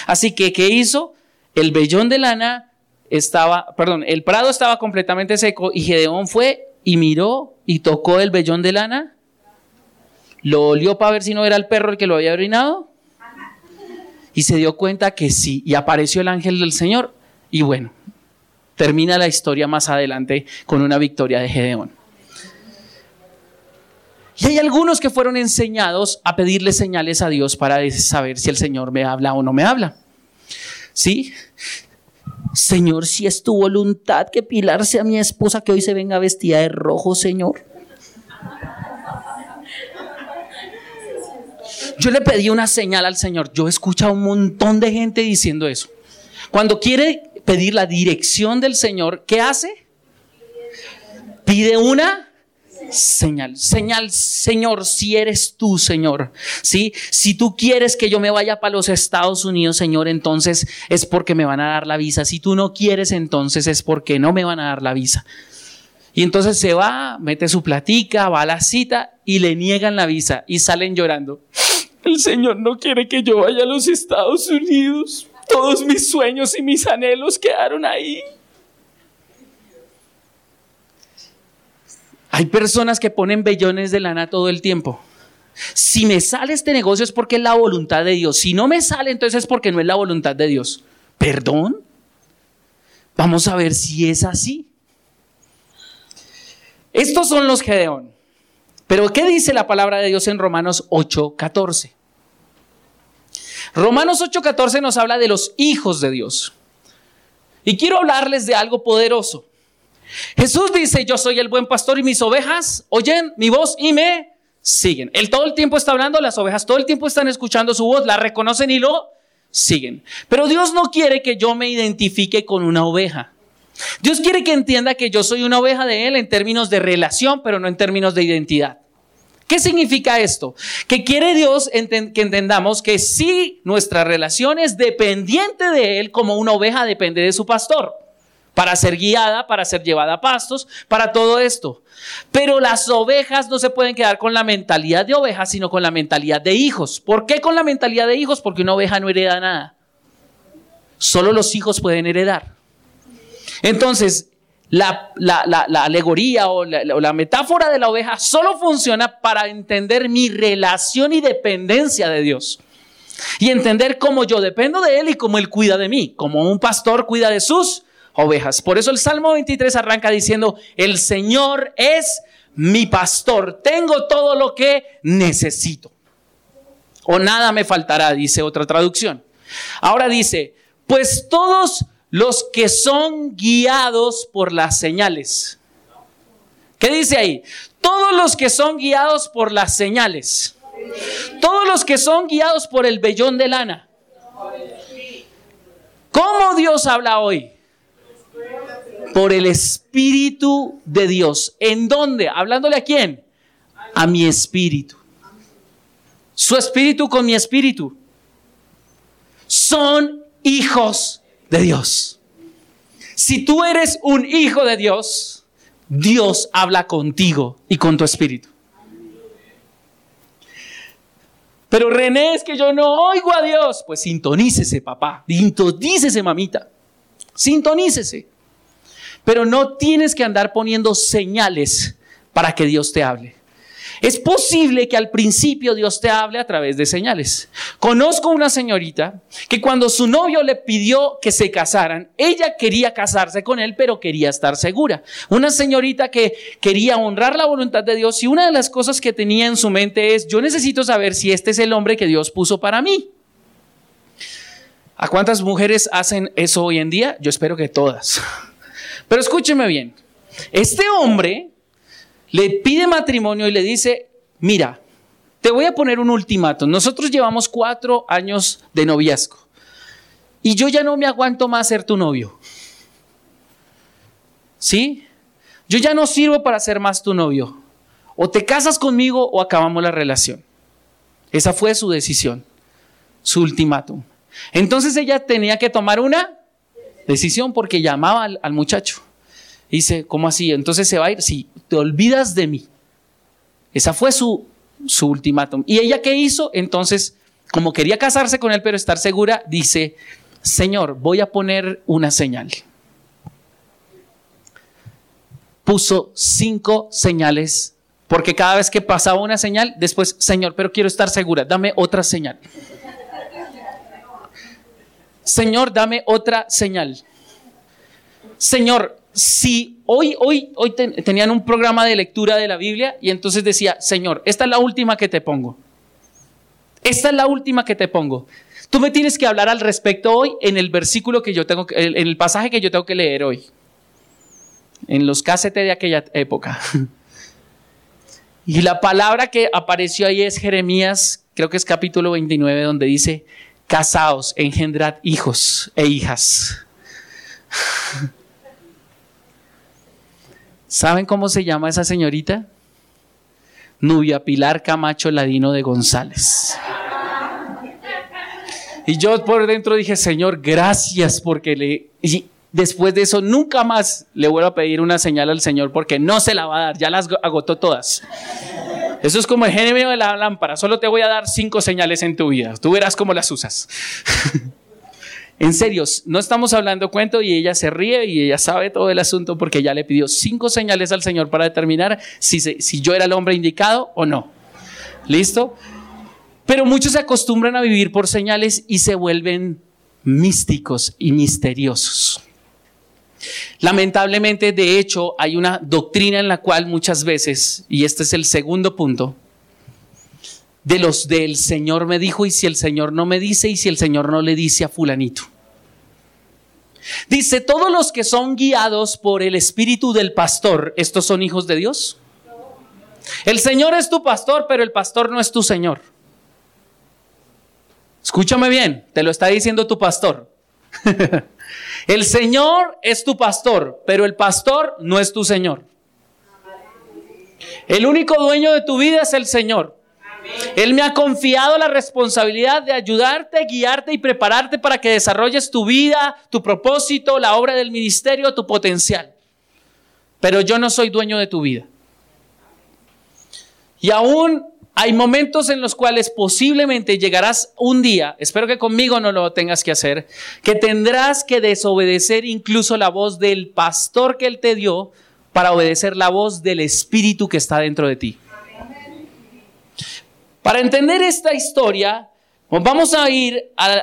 Así que, ¿qué hizo? El vellón de lana estaba, perdón, el prado estaba completamente seco y Gedeón fue y miró y tocó el vellón de lana. Lo olió para ver si no era el perro el que lo había orinado. Y se dio cuenta que sí. Y apareció el ángel del Señor. Y bueno, termina la historia más adelante con una victoria de Gedeón. Y hay algunos que fueron enseñados a pedirle señales a Dios para saber si el Señor me habla o no me habla. ¿Sí? Señor, si es tu voluntad que Pilar sea mi esposa, que hoy se venga vestida de rojo, Señor. Yo le pedí una señal al Señor. Yo he escuchado un montón de gente diciendo eso. Cuando quiere pedir la dirección del Señor, ¿qué hace? Pide una señal. Señal, Señor, si eres tú, Señor. ¿Sí? Si tú quieres que yo me vaya para los Estados Unidos, Señor, entonces es porque me van a dar la visa. Si tú no quieres, entonces es porque no me van a dar la visa. Y entonces se va, mete su platica, va a la cita y le niegan la visa y salen llorando. El Señor no quiere que yo vaya a los Estados Unidos. Todos mis sueños y mis anhelos quedaron ahí. Hay personas que ponen bellones de lana todo el tiempo. Si me sale este negocio es porque es la voluntad de Dios. Si no me sale, entonces es porque no es la voluntad de Dios. ¿Perdón? Vamos a ver si es así. Estos son los Gedeón. Pero ¿qué dice la palabra de Dios en Romanos 8:14? Romanos 8:14 nos habla de los hijos de Dios. Y quiero hablarles de algo poderoso. Jesús dice, yo soy el buen pastor y mis ovejas oyen mi voz y me siguen. Él todo el tiempo está hablando, las ovejas todo el tiempo están escuchando su voz, la reconocen y lo siguen. Pero Dios no quiere que yo me identifique con una oveja. Dios quiere que entienda que yo soy una oveja de Él en términos de relación, pero no en términos de identidad. ¿Qué significa esto? Que quiere Dios que entendamos que sí, nuestra relación es dependiente de Él como una oveja depende de su pastor, para ser guiada, para ser llevada a pastos, para todo esto. Pero las ovejas no se pueden quedar con la mentalidad de ovejas, sino con la mentalidad de hijos. ¿Por qué con la mentalidad de hijos? Porque una oveja no hereda nada. Solo los hijos pueden heredar. Entonces, la, alegoría o la, metáfora de la oveja solo funciona para entender mi relación y dependencia de Dios. Y entender cómo yo dependo de Él y cómo Él cuida de mí, como un pastor cuida de sus ovejas. Por eso el Salmo 23 arranca diciendo, el Señor es mi pastor, tengo todo lo que necesito. O nada me faltará, dice otra traducción. Ahora dice, pues todos los que son guiados por las señales. ¿Qué dice ahí? Todos los que son guiados por las señales. Todos los que son guiados por el vellón de lana. ¿Cómo Dios habla hoy? Por el Espíritu de Dios. ¿En dónde? ¿Hablándole a quién? A mi espíritu. Su espíritu con mi espíritu. Son hijos de Dios. Si tú eres un hijo de Dios, Dios habla contigo y con tu espíritu. Pero René, es que yo no oigo a Dios. Pues sintonícese, papá. Sintonícese, mamita. Sintonícese. Pero no tienes que andar poniendo señales para que Dios te hable. Es posible que al principio Dios te hable a través de señales. Conozco una señorita que cuando su novio le pidió que se casaran, ella quería casarse con él, pero quería estar segura. Una señorita que quería honrar la voluntad de Dios y una de las cosas que tenía en su mente es, yo necesito saber si este es el hombre que Dios puso para mí. ¿A cuántas mujeres hacen eso hoy en día? Yo espero que todas. Pero escúcheme bien. Este hombre le pide matrimonio y le dice, mira, te voy a poner un ultimato. Nosotros llevamos cuatro años de noviazgo y yo ya no me aguanto más ser tu novio. ¿Sí? Yo ya no sirvo para ser más tu novio. O te casas conmigo o acabamos la relación. Esa fue su decisión, su ultimátum. Entonces ella tenía que tomar una decisión porque llamaba al, muchacho. Dice, ¿cómo así? Entonces se va a ir. Sí, te olvidas de mí. Esa fue su, su ultimátum. ¿Y ella qué hizo? Entonces, como quería casarse con él, pero estar segura, dice, Señor, voy a poner una señal. Puso cinco señales, porque cada vez que pasaba una señal, después, Señor, pero quiero estar segura, dame otra señal. Señor, dame otra señal. Señor, si hoy, hoy, hoy tenían un programa de lectura de la Biblia y entonces decía, Señor, esta es la última que te pongo. Esta es la última que te pongo. Tú me tienes que hablar al respecto hoy en el versículo que yo tengo, en el pasaje que yo tengo que leer hoy. En los cassettes de aquella época. Y la palabra que apareció ahí es Jeremías creo que es capítulo 29, donde dice, casaos, engendrad hijos e hijas. ¿Saben cómo se llama esa señorita? Nubia Pilar Camacho Ladino de González. Y yo por dentro dije, Señor, gracias porque le... Y después de eso nunca más le vuelvo a pedir una señal al Señor porque no se la va a dar, ya las agotó todas. Eso es como el genio de la lámpara, solo te voy a dar cinco señales en tu vida, tú verás cómo las usas. En serio, no estamos hablando cuento y ella se ríe y ella sabe todo el asunto porque ya le pidió cinco señales al Señor para determinar si, si yo era el hombre indicado o no. ¿Listo? Pero muchos se acostumbran a vivir por señales y se vuelven místicos y misteriosos. Lamentablemente, de hecho, hay una doctrina en la cual muchas veces, y este es el segundo punto, de los del Señor me dijo y si el Señor no me dice y si el Señor no le dice a fulanito. Dice, todos los que son guiados por el espíritu del pastor, ¿estos son hijos de Dios? El Señor es tu pastor, pero el pastor no es tu Señor. Escúchame bien, te lo está diciendo tu pastor. el Señor es tu pastor, pero el pastor no es tu Señor. El único dueño de tu vida es el Señor. Él me ha confiado la responsabilidad de ayudarte, guiarte y prepararte para que desarrolles tu vida, tu propósito, la obra del ministerio, tu potencial. Pero yo no soy dueño de tu vida. Y aún hay momentos en los cuales posiblemente llegarás un día, espero que conmigo no lo tengas que hacer, que tendrás que desobedecer incluso la voz del pastor que él te dio para obedecer la voz del Espíritu que está dentro de ti. Para entender esta historia, vamos a ir a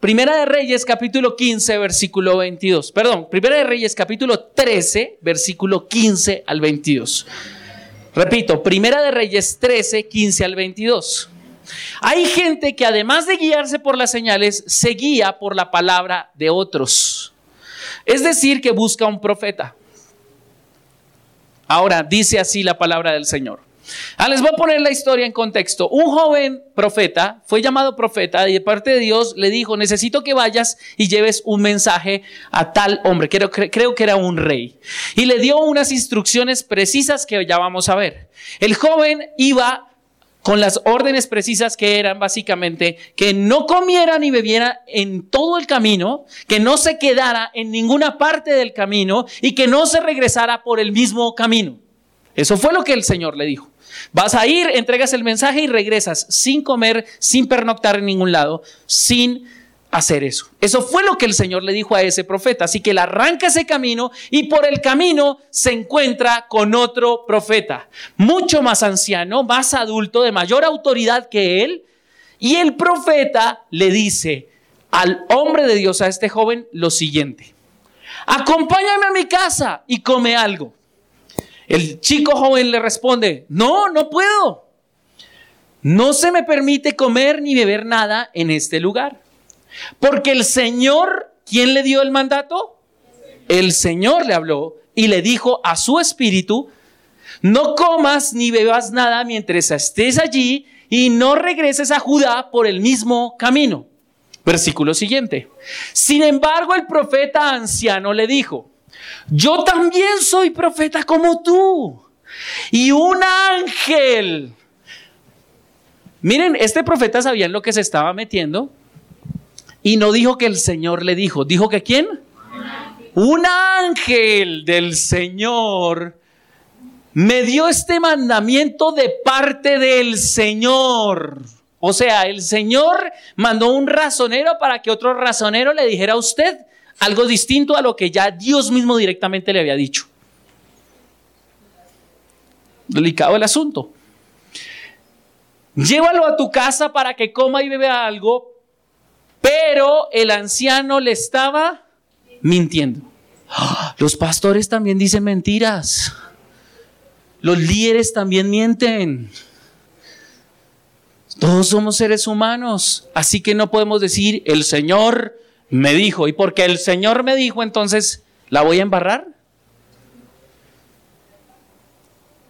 Primera de Reyes capítulo 15, versículo 22. Perdón, Primera de Reyes capítulo 13, versículo 15 al 22. Repito, Primera de Reyes 13, 15 al 22. Hay gente que además de guiarse por las señales, se guía por la palabra de otros. Es decir, que busca un profeta. Ahora, dice así la palabra del Señor. Ah, les voy a poner la historia en contexto. Un joven profeta fue llamado profeta y de parte de Dios le dijo, necesito que vayas y lleves un mensaje a tal hombre. Creo, creo que era un rey. Y le dio unas instrucciones precisas que ya vamos a ver. El joven iba con las órdenes precisas que eran básicamente que no comiera ni bebiera en todo el camino, que no se quedara en ninguna parte del camino y que no se regresara por el mismo camino. Eso fue lo que el Señor le dijo. Vas a ir, entregas el mensaje y regresas sin comer, sin pernoctar en ningún lado, sin hacer eso. Eso fue lo que el Señor le dijo a ese profeta. Así que él arranca ese camino y por el camino se encuentra con otro profeta, mucho más anciano, más adulto, de mayor autoridad que él. Y el profeta le dice al hombre de Dios, a este joven, lo siguiente. Acompáñame a mi casa y come algo. El chico joven le responde, no, no puedo. No se me permite comer ni beber nada en este lugar. Porque el Señor, ¿quién le dio el mandato? El Señor le habló y le dijo a su espíritu, no comas ni bebas nada mientras estés allí y no regreses a Judá por el mismo camino. Versículo siguiente. Sin embargo, el profeta anciano le dijo, yo también soy profeta como tú. Y un ángel. Miren, este profeta sabía en lo que se estaba metiendo y no dijo que el Señor le dijo. ¿Dijo que quién? Un ángel del Señor me dio este mandamiento de parte del Señor. O sea, el Señor mandó un razonero para que otro razonero le dijera a usted algo distinto a lo que ya Dios mismo directamente le había dicho. Delicado el asunto. Llévalo a tu casa para que coma y beba algo, pero el anciano le estaba mintiendo. Los pastores también dicen mentiras. Los líderes también mienten. Todos somos seres humanos, así que no podemos decir el Señor me dijo, y porque el Señor me dijo, entonces, ¿la voy a embarrar?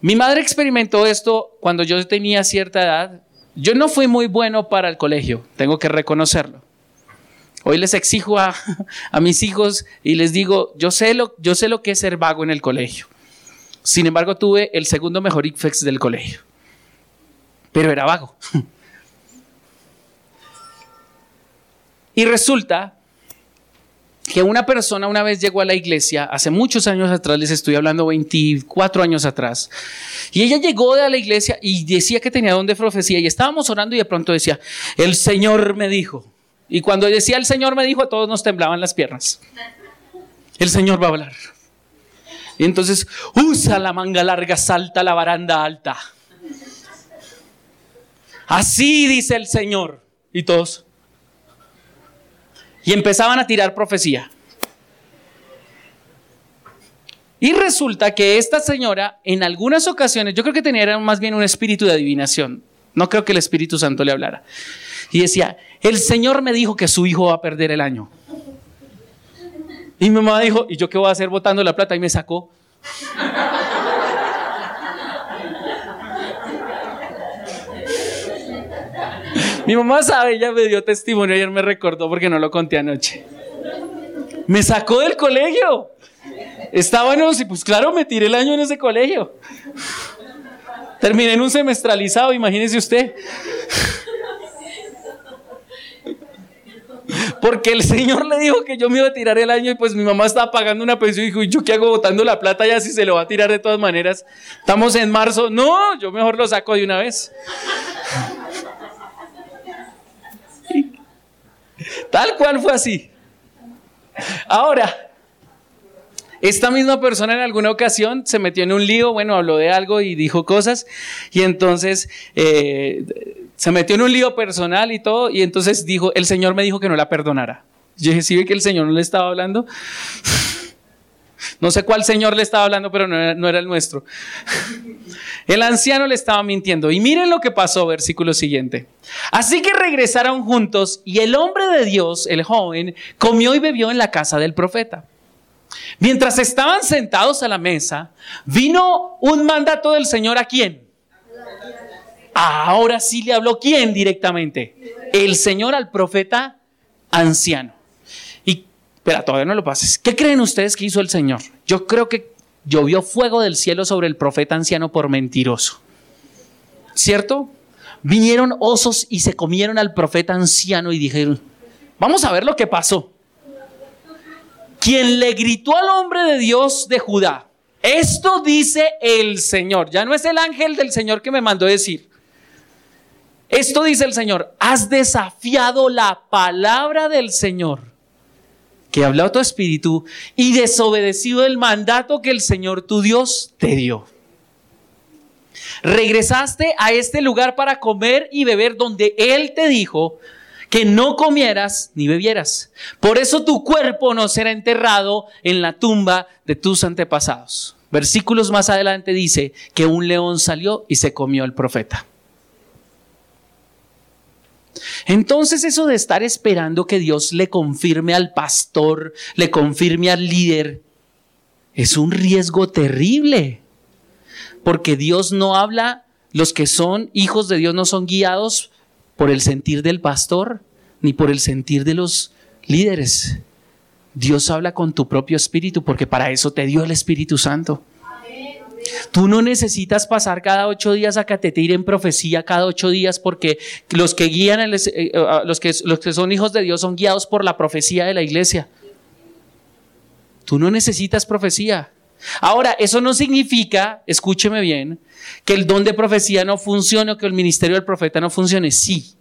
Mi madre experimentó esto cuando yo tenía cierta edad yo no fui muy bueno para el colegio, tengo que reconocerlo. Hoy les exijo a, mis hijos y les digo, yo sé, lo, yo sé lo que es ser vago en el colegio. Sin embargo, tuve el segundo mejor IFEX del colegio. Pero era vago. Y resulta que una persona una vez llegó a la iglesia, hace muchos años atrás, les estoy hablando 24 años atrás, y ella llegó a la iglesia y decía que tenía don de profecía y estábamos orando y de pronto decía, el Señor me dijo. Y cuando decía el Señor me dijo, a todos nos temblaban las piernas. El Señor va a hablar. Y entonces, usa la manga larga, salta la baranda alta. Así dice el Señor. Y todos. Y empezaban a tirar profecía. Y resulta que esta señora, en algunas ocasiones, yo creo que tenía más bien un espíritu de adivinación. No creo que el Espíritu Santo le hablara. Y decía, el Señor me dijo que su hijo va a perder el año. Y mi mamá dijo, ¿y yo qué voy a hacer botando la plata? Y me sacó. Mi mamá sabe, ella me dio testimonio, ayer me recordó porque no lo conté anoche. Me sacó del colegio. Estábamos y pues claro, me tiré el año en ese colegio. Terminé en un semestralizado, imagínese usted. Porque el Señor le dijo que yo me iba a tirar el año y pues mi mamá estaba pagando una pensión y dijo, ¿y yo qué hago botando la plata ya si se lo va a tirar de todas maneras? Estamos en marzo. No, yo mejor lo saco de una vez. Tal cual fue así. Ahora, esta misma persona en alguna ocasión se metió en un lío, bueno, habló de algo y dijo cosas, y entonces eh, se metió en un lío personal y todo, y entonces dijo, el Señor me dijo que no la perdonara. Yo dije, ¿sí ve que el Señor no le estaba hablando? No sé cuál Señor le estaba hablando, pero no era, el nuestro. El anciano le estaba mintiendo. Y miren lo que pasó, versículo siguiente. Así que regresaron juntos y el hombre de Dios, el joven, comió y bebió en la casa del profeta. Mientras estaban sentados a la mesa, vino un mandato del Señor a quién. Ahora sí le habló quién directamente. El Señor al profeta anciano. Pero todavía no lo pases. ¿Qué creen ustedes que hizo el Señor? Yo creo que llovió fuego del cielo sobre el profeta anciano por mentiroso. ¿Cierto? Vinieron osos y se comieron al profeta anciano y dijeron, vamos a ver lo que pasó. Quien le gritó al hombre de Dios de Judá, esto dice el Señor, ya no es el ángel del Señor que me mandó decir. Esto dice el Señor, has desafiado la palabra del Señor que habló tu espíritu y desobedecido el mandato que el Señor tu Dios te dio. Regresaste a este lugar para comer y beber donde Él te dijo que no comieras ni bebieras. Por eso tu cuerpo no será enterrado en la tumba de tus antepasados. Versículos más adelante dice que un león salió y se comió al profeta. Entonces eso de estar esperando que Dios le confirme al pastor, le confirme al líder, es un riesgo terrible. Porque Dios no habla, los que son hijos de Dios no son guiados por el sentir del pastor ni por el sentir de los líderes. Dios habla con tu propio espíritu porque para eso te dio el Espíritu Santo. Tú no necesitas pasar cada ocho días a que te tiren profecía cada ocho días porque los que guían, eh, eh, los que son hijos de Dios son guiados por la profecía de la iglesia. Tú no necesitas profecía. Ahora, eso no significa, escúcheme bien, que el don de profecía no funcione o que el ministerio del profeta no funcione. Sí.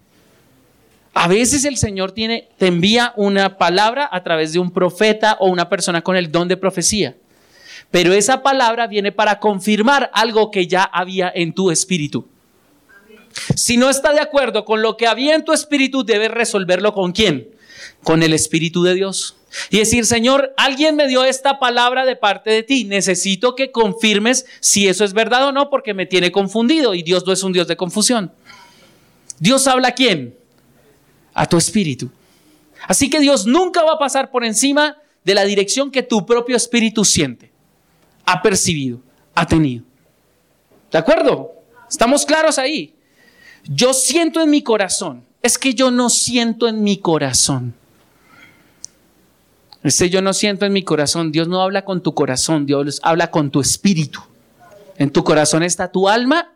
A veces el Señor tiene, te envía una palabra a través de un profeta o una persona con el don de profecía. Pero esa palabra viene para confirmar algo que ya había en tu espíritu. Si no está de acuerdo con lo que había en tu espíritu, debes resolverlo con quién? Con el Espíritu de Dios. Y decir, Señor, alguien me dio esta palabra de parte de ti. Necesito que confirmes si eso es verdad o no, porque me tiene confundido y Dios no es un Dios de confusión. Dios habla a quién? A tu espíritu. Así que Dios nunca va a pasar por encima de la dirección que tu propio espíritu siente ha percibido, ha tenido. ¿De acuerdo? Estamos claros ahí. yo siento en mi corazón. Es que yo no siento en mi corazón. Este yo no siento en mi corazón. Dios no habla con tu corazón, Dios habla con tu espíritu. En tu corazón está tu alma.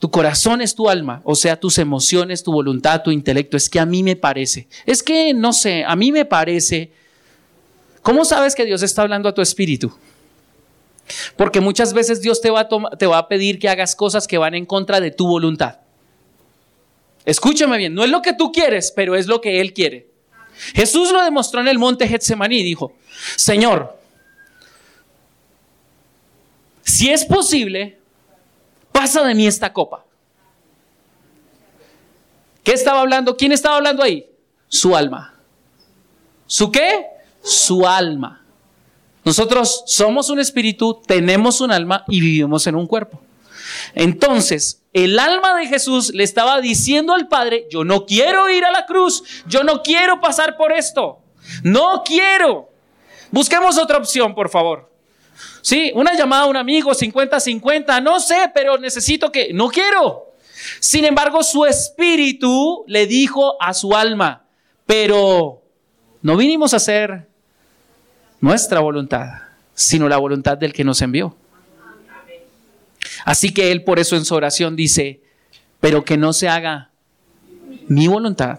Tu corazón es tu alma, o sea, tus emociones, tu voluntad, tu intelecto. Es que a mí me parece. Es que, no sé, a mí me parece. ¿Cómo sabes que Dios está hablando a tu espíritu? Porque muchas veces Dios te va, a te va a pedir que hagas cosas que van en contra de tu voluntad. Escúchame bien, no es lo que tú quieres, pero es lo que Él quiere. Jesús lo demostró en el monte Getsemaní, dijo, Señor, si es posible, pasa de mí esta copa. ¿Qué estaba hablando? ¿Quién estaba hablando ahí? Su alma. ¿Su qué? Su alma. Nosotros somos un espíritu, tenemos un alma y vivimos en un cuerpo. Entonces, el alma de Jesús le estaba diciendo al Padre, yo no quiero ir a la cruz, yo no quiero pasar por esto, no quiero. Busquemos otra opción, por favor. Sí, una llamada a un amigo, 50-50, no sé, pero necesito que, no quiero. Sin embargo, su espíritu le dijo a su alma, pero no vinimos a hacer nuestra voluntad, sino la voluntad del que nos envió. Así que él por eso en su oración dice, pero que no se haga mi voluntad,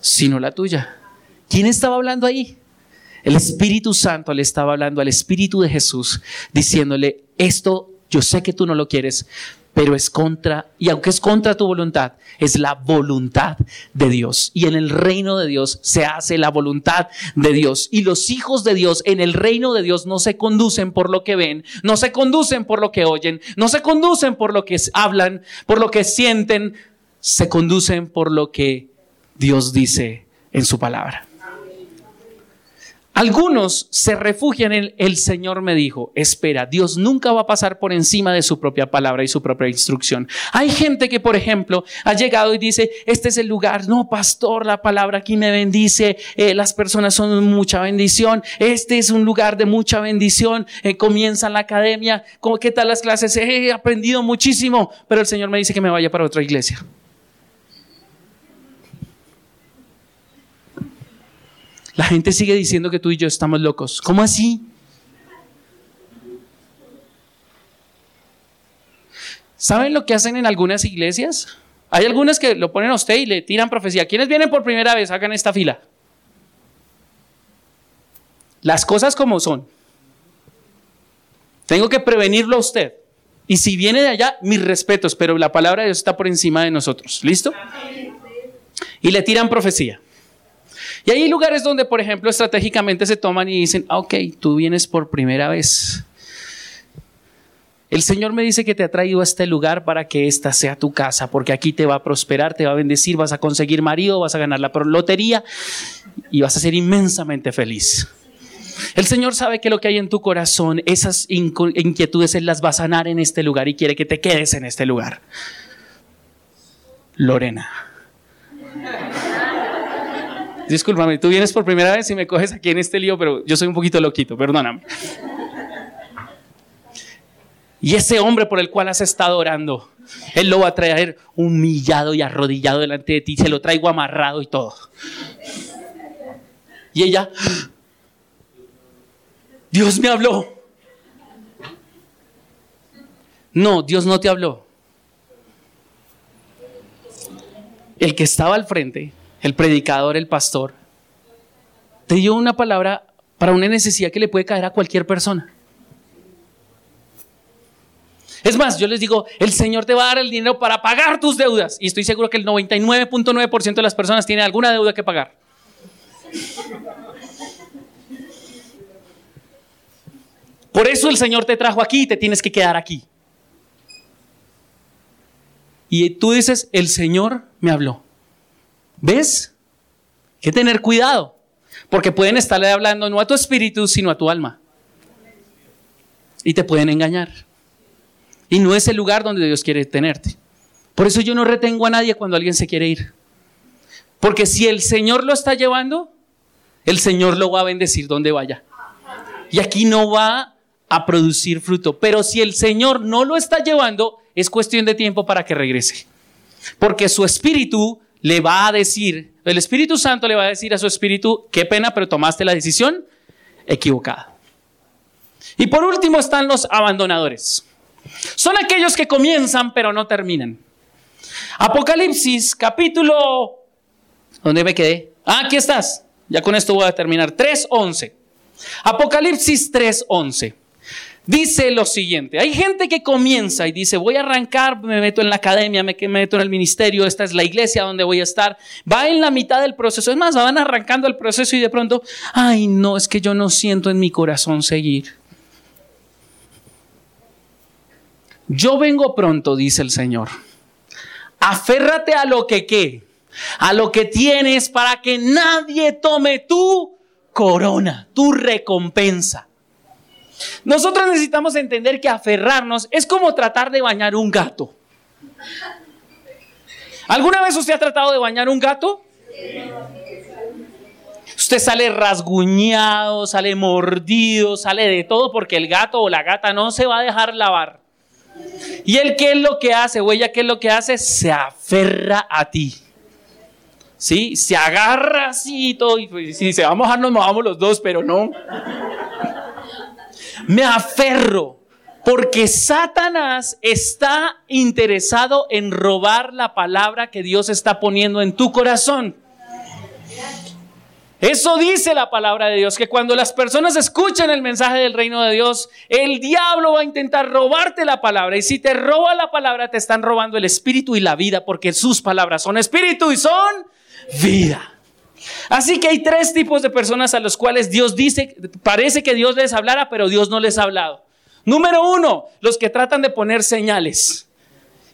sino la tuya. ¿Quién estaba hablando ahí? El Espíritu Santo le estaba hablando al Espíritu de Jesús, diciéndole, esto yo sé que tú no lo quieres, pero es contra, y aunque es contra tu voluntad, es la voluntad de Dios. Y en el reino de Dios se hace la voluntad de Dios. Y los hijos de Dios en el reino de Dios no se conducen por lo que ven, no se conducen por lo que oyen, no se conducen por lo que hablan, por lo que sienten, se conducen por lo que Dios dice en su palabra. Algunos se refugian en el Señor me dijo, espera, Dios nunca va a pasar por encima de su propia palabra y su propia instrucción. Hay gente que, por ejemplo, ha llegado y dice, este es el lugar, no, pastor, la palabra aquí me bendice, eh, las personas son mucha bendición, este es un lugar de mucha bendición, eh, comienza la academia, ¿qué tal las clases? He aprendido muchísimo, pero el Señor me dice que me vaya para otra iglesia. La gente sigue diciendo que tú y yo estamos locos. ¿Cómo así? ¿Saben lo que hacen en algunas iglesias? Hay algunas que lo ponen a usted y le tiran profecía. ¿Quiénes vienen por primera vez? Hagan esta fila. Las cosas como son. Tengo que prevenirlo a usted. Y si viene de allá, mis respetos, pero la palabra de Dios está por encima de nosotros. ¿Listo? Y le tiran profecía. Y hay lugares donde, por ejemplo, estratégicamente se toman y dicen, ah, ok, tú vienes por primera vez. El Señor me dice que te ha traído a este lugar para que esta sea tu casa, porque aquí te va a prosperar, te va a bendecir, vas a conseguir marido, vas a ganar la lotería y vas a ser inmensamente feliz. El Señor sabe que lo que hay en tu corazón, esas inquietudes, Él las va a sanar en este lugar y quiere que te quedes en este lugar. Lorena. Discúlpame, tú vienes por primera vez y me coges aquí en este lío, pero yo soy un poquito loquito, perdóname. Y ese hombre por el cual has estado orando, él lo va a traer humillado y arrodillado delante de ti, se lo traigo amarrado y todo. Y ella, Dios me habló. No, Dios no te habló. El que estaba al frente el predicador, el pastor, te dio una palabra para una necesidad que le puede caer a cualquier persona. Es más, yo les digo, el Señor te va a dar el dinero para pagar tus deudas. Y estoy seguro que el 99.9% de las personas tienen alguna deuda que pagar. Por eso el Señor te trajo aquí y te tienes que quedar aquí. Y tú dices, el Señor me habló. ¿Ves? Que tener cuidado, porque pueden estarle hablando no a tu espíritu, sino a tu alma. Y te pueden engañar. Y no es el lugar donde Dios quiere tenerte. Por eso yo no retengo a nadie cuando alguien se quiere ir. Porque si el Señor lo está llevando, el Señor lo va a bendecir donde vaya. Y aquí no va a producir fruto. Pero si el Señor no lo está llevando, es cuestión de tiempo para que regrese. Porque su espíritu le va a decir, el Espíritu Santo le va a decir a su espíritu, qué pena, pero tomaste la decisión equivocada. Y por último están los abandonadores. Son aquellos que comienzan pero no terminan. Apocalipsis capítulo... ¿Dónde me quedé? Ah, aquí estás. Ya con esto voy a terminar. 3.11. Apocalipsis 3.11 dice lo siguiente. Hay gente que comienza y dice, voy a arrancar, me meto en la academia, me meto en el ministerio, esta es la iglesia donde voy a estar. Va en la mitad del proceso. Es más, van arrancando el proceso y de pronto, ay, no, es que yo no siento en mi corazón seguir. Yo vengo pronto, dice el Señor. Aférrate a lo que qué, a lo que tienes para que nadie tome tu corona, tu recompensa. Nosotros necesitamos entender que aferrarnos es como tratar de bañar un gato. ¿Alguna vez usted ha tratado de bañar un gato? Usted sale rasguñado, sale mordido, sale de todo porque el gato o la gata no se va a dejar lavar. ¿Y él qué es lo que hace? O ella qué es lo que hace? Se aferra a ti. ¿Sí? Se agarra así y todo. Y pues, si se va a mojar, nos mojamos los dos, pero no. Me aferro porque Satanás está interesado en robar la palabra que Dios está poniendo en tu corazón. Eso dice la palabra de Dios, que cuando las personas escuchan el mensaje del reino de Dios, el diablo va a intentar robarte la palabra. Y si te roba la palabra, te están robando el espíritu y la vida, porque sus palabras son espíritu y son vida. Así que hay tres tipos de personas a los cuales Dios dice, parece que Dios les hablara, pero Dios no les ha hablado. Número uno, los que tratan de poner señales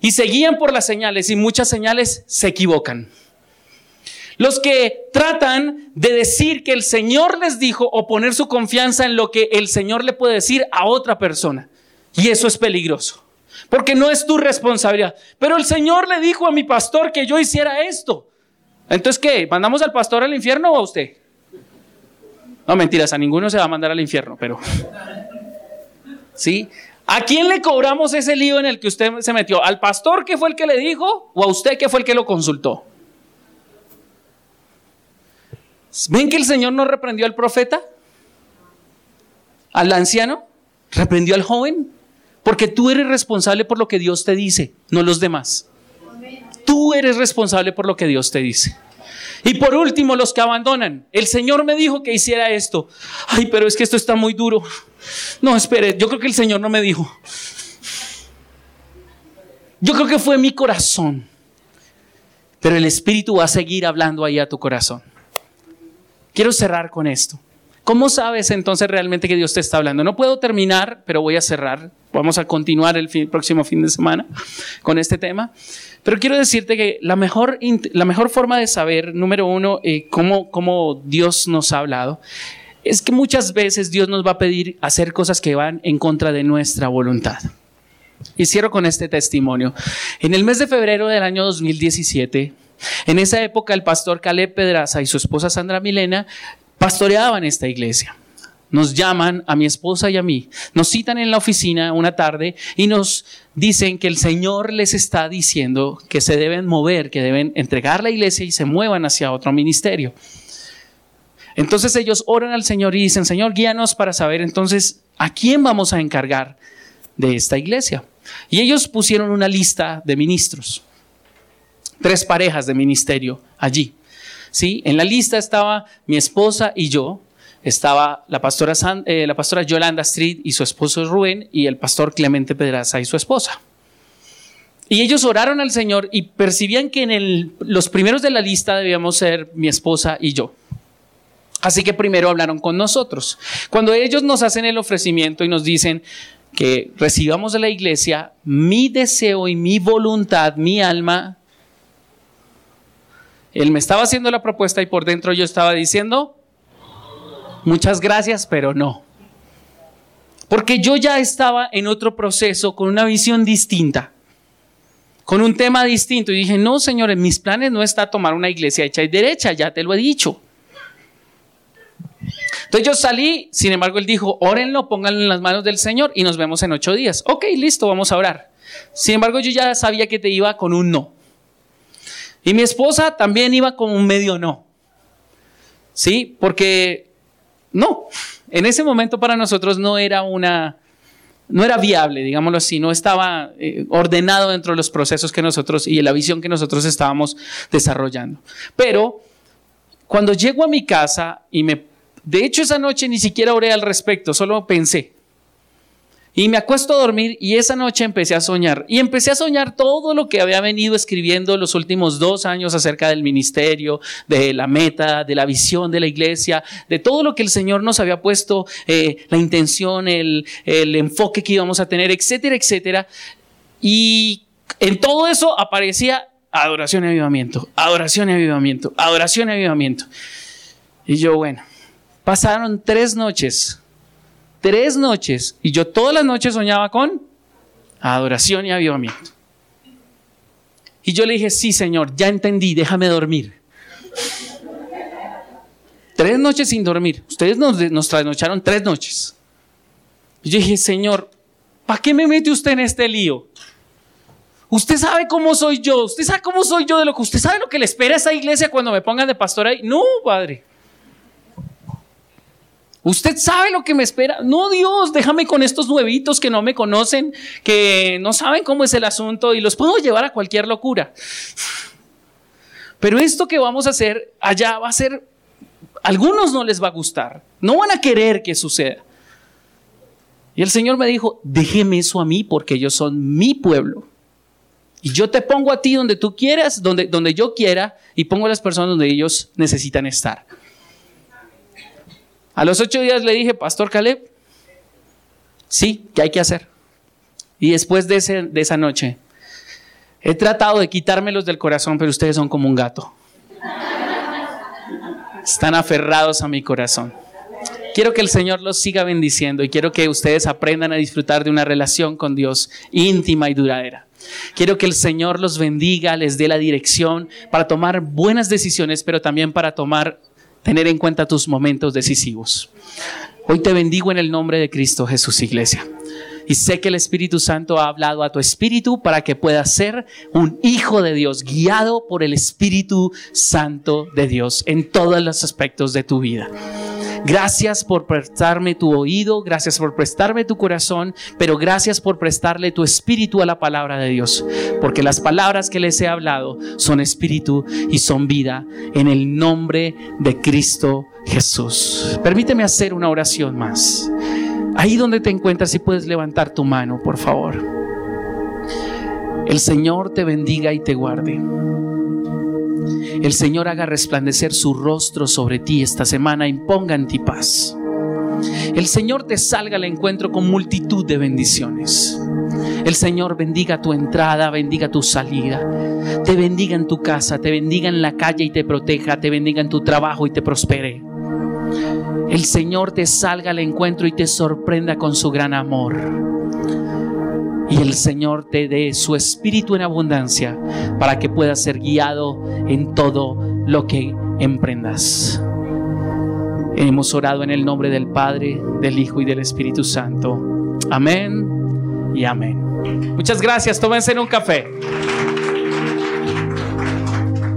y se guían por las señales y muchas señales se equivocan. Los que tratan de decir que el Señor les dijo o poner su confianza en lo que el Señor le puede decir a otra persona. Y eso es peligroso, porque no es tu responsabilidad. Pero el Señor le dijo a mi pastor que yo hiciera esto. Entonces, ¿qué? ¿Mandamos al pastor al infierno o a usted? No, mentiras, a ninguno se va a mandar al infierno, pero... ¿Sí? ¿A quién le cobramos ese lío en el que usted se metió? ¿Al pastor que fue el que le dijo o a usted que fue el que lo consultó? ¿Ven que el Señor no reprendió al profeta? ¿Al anciano? ¿Reprendió al joven? Porque tú eres responsable por lo que Dios te dice, no los demás. Tú eres responsable por lo que Dios te dice. Y por último, los que abandonan. El Señor me dijo que hiciera esto. Ay, pero es que esto está muy duro. No, espere, yo creo que el Señor no me dijo. Yo creo que fue mi corazón. Pero el Espíritu va a seguir hablando ahí a tu corazón. Quiero cerrar con esto. ¿Cómo sabes entonces realmente que Dios te está hablando? No puedo terminar, pero voy a cerrar. Vamos a continuar el próximo fin de semana con este tema. Pero quiero decirte que la mejor, la mejor forma de saber, número uno, eh, cómo, cómo Dios nos ha hablado, es que muchas veces Dios nos va a pedir hacer cosas que van en contra de nuestra voluntad. Y cierro con este testimonio. En el mes de febrero del año 2017, en esa época el pastor Caleb Pedraza y su esposa Sandra Milena pastoreaban esta iglesia. Nos llaman a mi esposa y a mí, nos citan en la oficina una tarde y nos dicen que el Señor les está diciendo que se deben mover, que deben entregar la iglesia y se muevan hacia otro ministerio. Entonces ellos oran al Señor y dicen, Señor, guíanos para saber entonces a quién vamos a encargar de esta iglesia. Y ellos pusieron una lista de ministros, tres parejas de ministerio allí. ¿Sí? En la lista estaba mi esposa y yo, estaba la pastora, eh, la pastora Yolanda Street y su esposo Rubén y el pastor Clemente Pedraza y su esposa. Y ellos oraron al Señor y percibían que en los primeros de la lista debíamos ser mi esposa y yo. Así que primero hablaron con nosotros. Cuando ellos nos hacen el ofrecimiento y nos dicen que recibamos de la iglesia, mi deseo y mi voluntad, mi alma él me estaba haciendo la propuesta y por dentro yo estaba diciendo, muchas gracias, pero no. Porque yo ya estaba en otro proceso con una visión distinta, con un tema distinto. Y dije, no, Señor, en mis planes no está tomar una iglesia hecha y derecha, ya te lo he dicho. Entonces yo salí, sin embargo él dijo, órenlo, pónganlo en las manos del Señor y nos vemos en ocho días. Ok, listo, vamos a orar. Sin embargo yo ya sabía que te iba con un no. Y mi esposa también iba con un medio no. ¿Sí? Porque no, en ese momento para nosotros no era una, no era viable, digámoslo así, no estaba eh, ordenado dentro de los procesos que nosotros y la visión que nosotros estábamos desarrollando. Pero cuando llego a mi casa y me, de hecho esa noche ni siquiera oré al respecto, solo pensé, y me acuesto a dormir y esa noche empecé a soñar. Y empecé a soñar todo lo que había venido escribiendo los últimos dos años acerca del ministerio, de la meta, de la visión de la iglesia, de todo lo que el Señor nos había puesto, eh, la intención, el, el enfoque que íbamos a tener, etcétera, etcétera. Y en todo eso aparecía adoración y avivamiento, adoración y avivamiento, adoración y avivamiento. Y yo, bueno, pasaron tres noches tres noches y yo todas las noches soñaba con adoración y avivamiento. Y yo le dije, sí, Señor, ya entendí, déjame dormir. Tres noches sin dormir. Ustedes nos, trasnocharon tres noches. Y yo dije, Señor, ¿para qué me mete usted en este lío? Usted sabe cómo soy yo. Usted sabe cómo soy yo de lo que usted sabe lo que le espera a esa iglesia cuando me pongan de pastor ahí. No, padre. Usted sabe lo que me espera. No, Dios, déjame con estos nuevitos que no me conocen, que no saben cómo es el asunto y los puedo llevar a cualquier locura. Pero esto que vamos a hacer allá va a ser, algunos no les va a gustar, no van a querer que suceda. Y el Señor me dijo, déjeme eso a mí porque ellos son mi pueblo. Y yo te pongo a ti donde tú quieras, donde, donde yo quiera, y pongo a las personas donde ellos necesitan estar. A los ocho días le dije, Pastor Caleb, sí, ¿qué hay que hacer? Y después de, de esa noche, he tratado de quitármelos del corazón, pero ustedes son como un gato. Están aferrados a mi corazón. Quiero que el Señor los siga bendiciendo y quiero que ustedes aprendan a disfrutar de una relación con Dios íntima y duradera. Quiero que el Señor los bendiga, les dé la dirección para tomar buenas decisiones, pero también para tomar tener en cuenta tus momentos decisivos. Hoy te bendigo en el nombre de Cristo Jesús, iglesia. Y sé que el Espíritu Santo ha hablado a tu espíritu para que puedas ser un hijo de Dios, guiado por el Espíritu Santo de Dios en todos los aspectos de tu vida. Gracias por prestarme tu oído, gracias por prestarme tu corazón, pero gracias por prestarle tu espíritu a la palabra de Dios, porque las palabras que les he hablado son espíritu y son vida en el nombre de Cristo Jesús. Permíteme hacer una oración más. Ahí donde te encuentras, si puedes levantar tu mano, por favor. El Señor te bendiga y te guarde. El Señor haga resplandecer su rostro sobre ti esta semana, imponga en ti paz. El Señor te salga al encuentro con multitud de bendiciones. El Señor bendiga tu entrada, bendiga tu salida, te bendiga en tu casa, te bendiga en la calle y te proteja, te bendiga en tu trabajo y te prospere. El Señor te salga al encuentro y te sorprenda con su gran amor y el Señor te dé su espíritu en abundancia para que puedas ser guiado en todo lo que emprendas. Hemos orado en el nombre del Padre, del Hijo y del Espíritu Santo. Amén y amén. Muchas gracias. Tómense un café.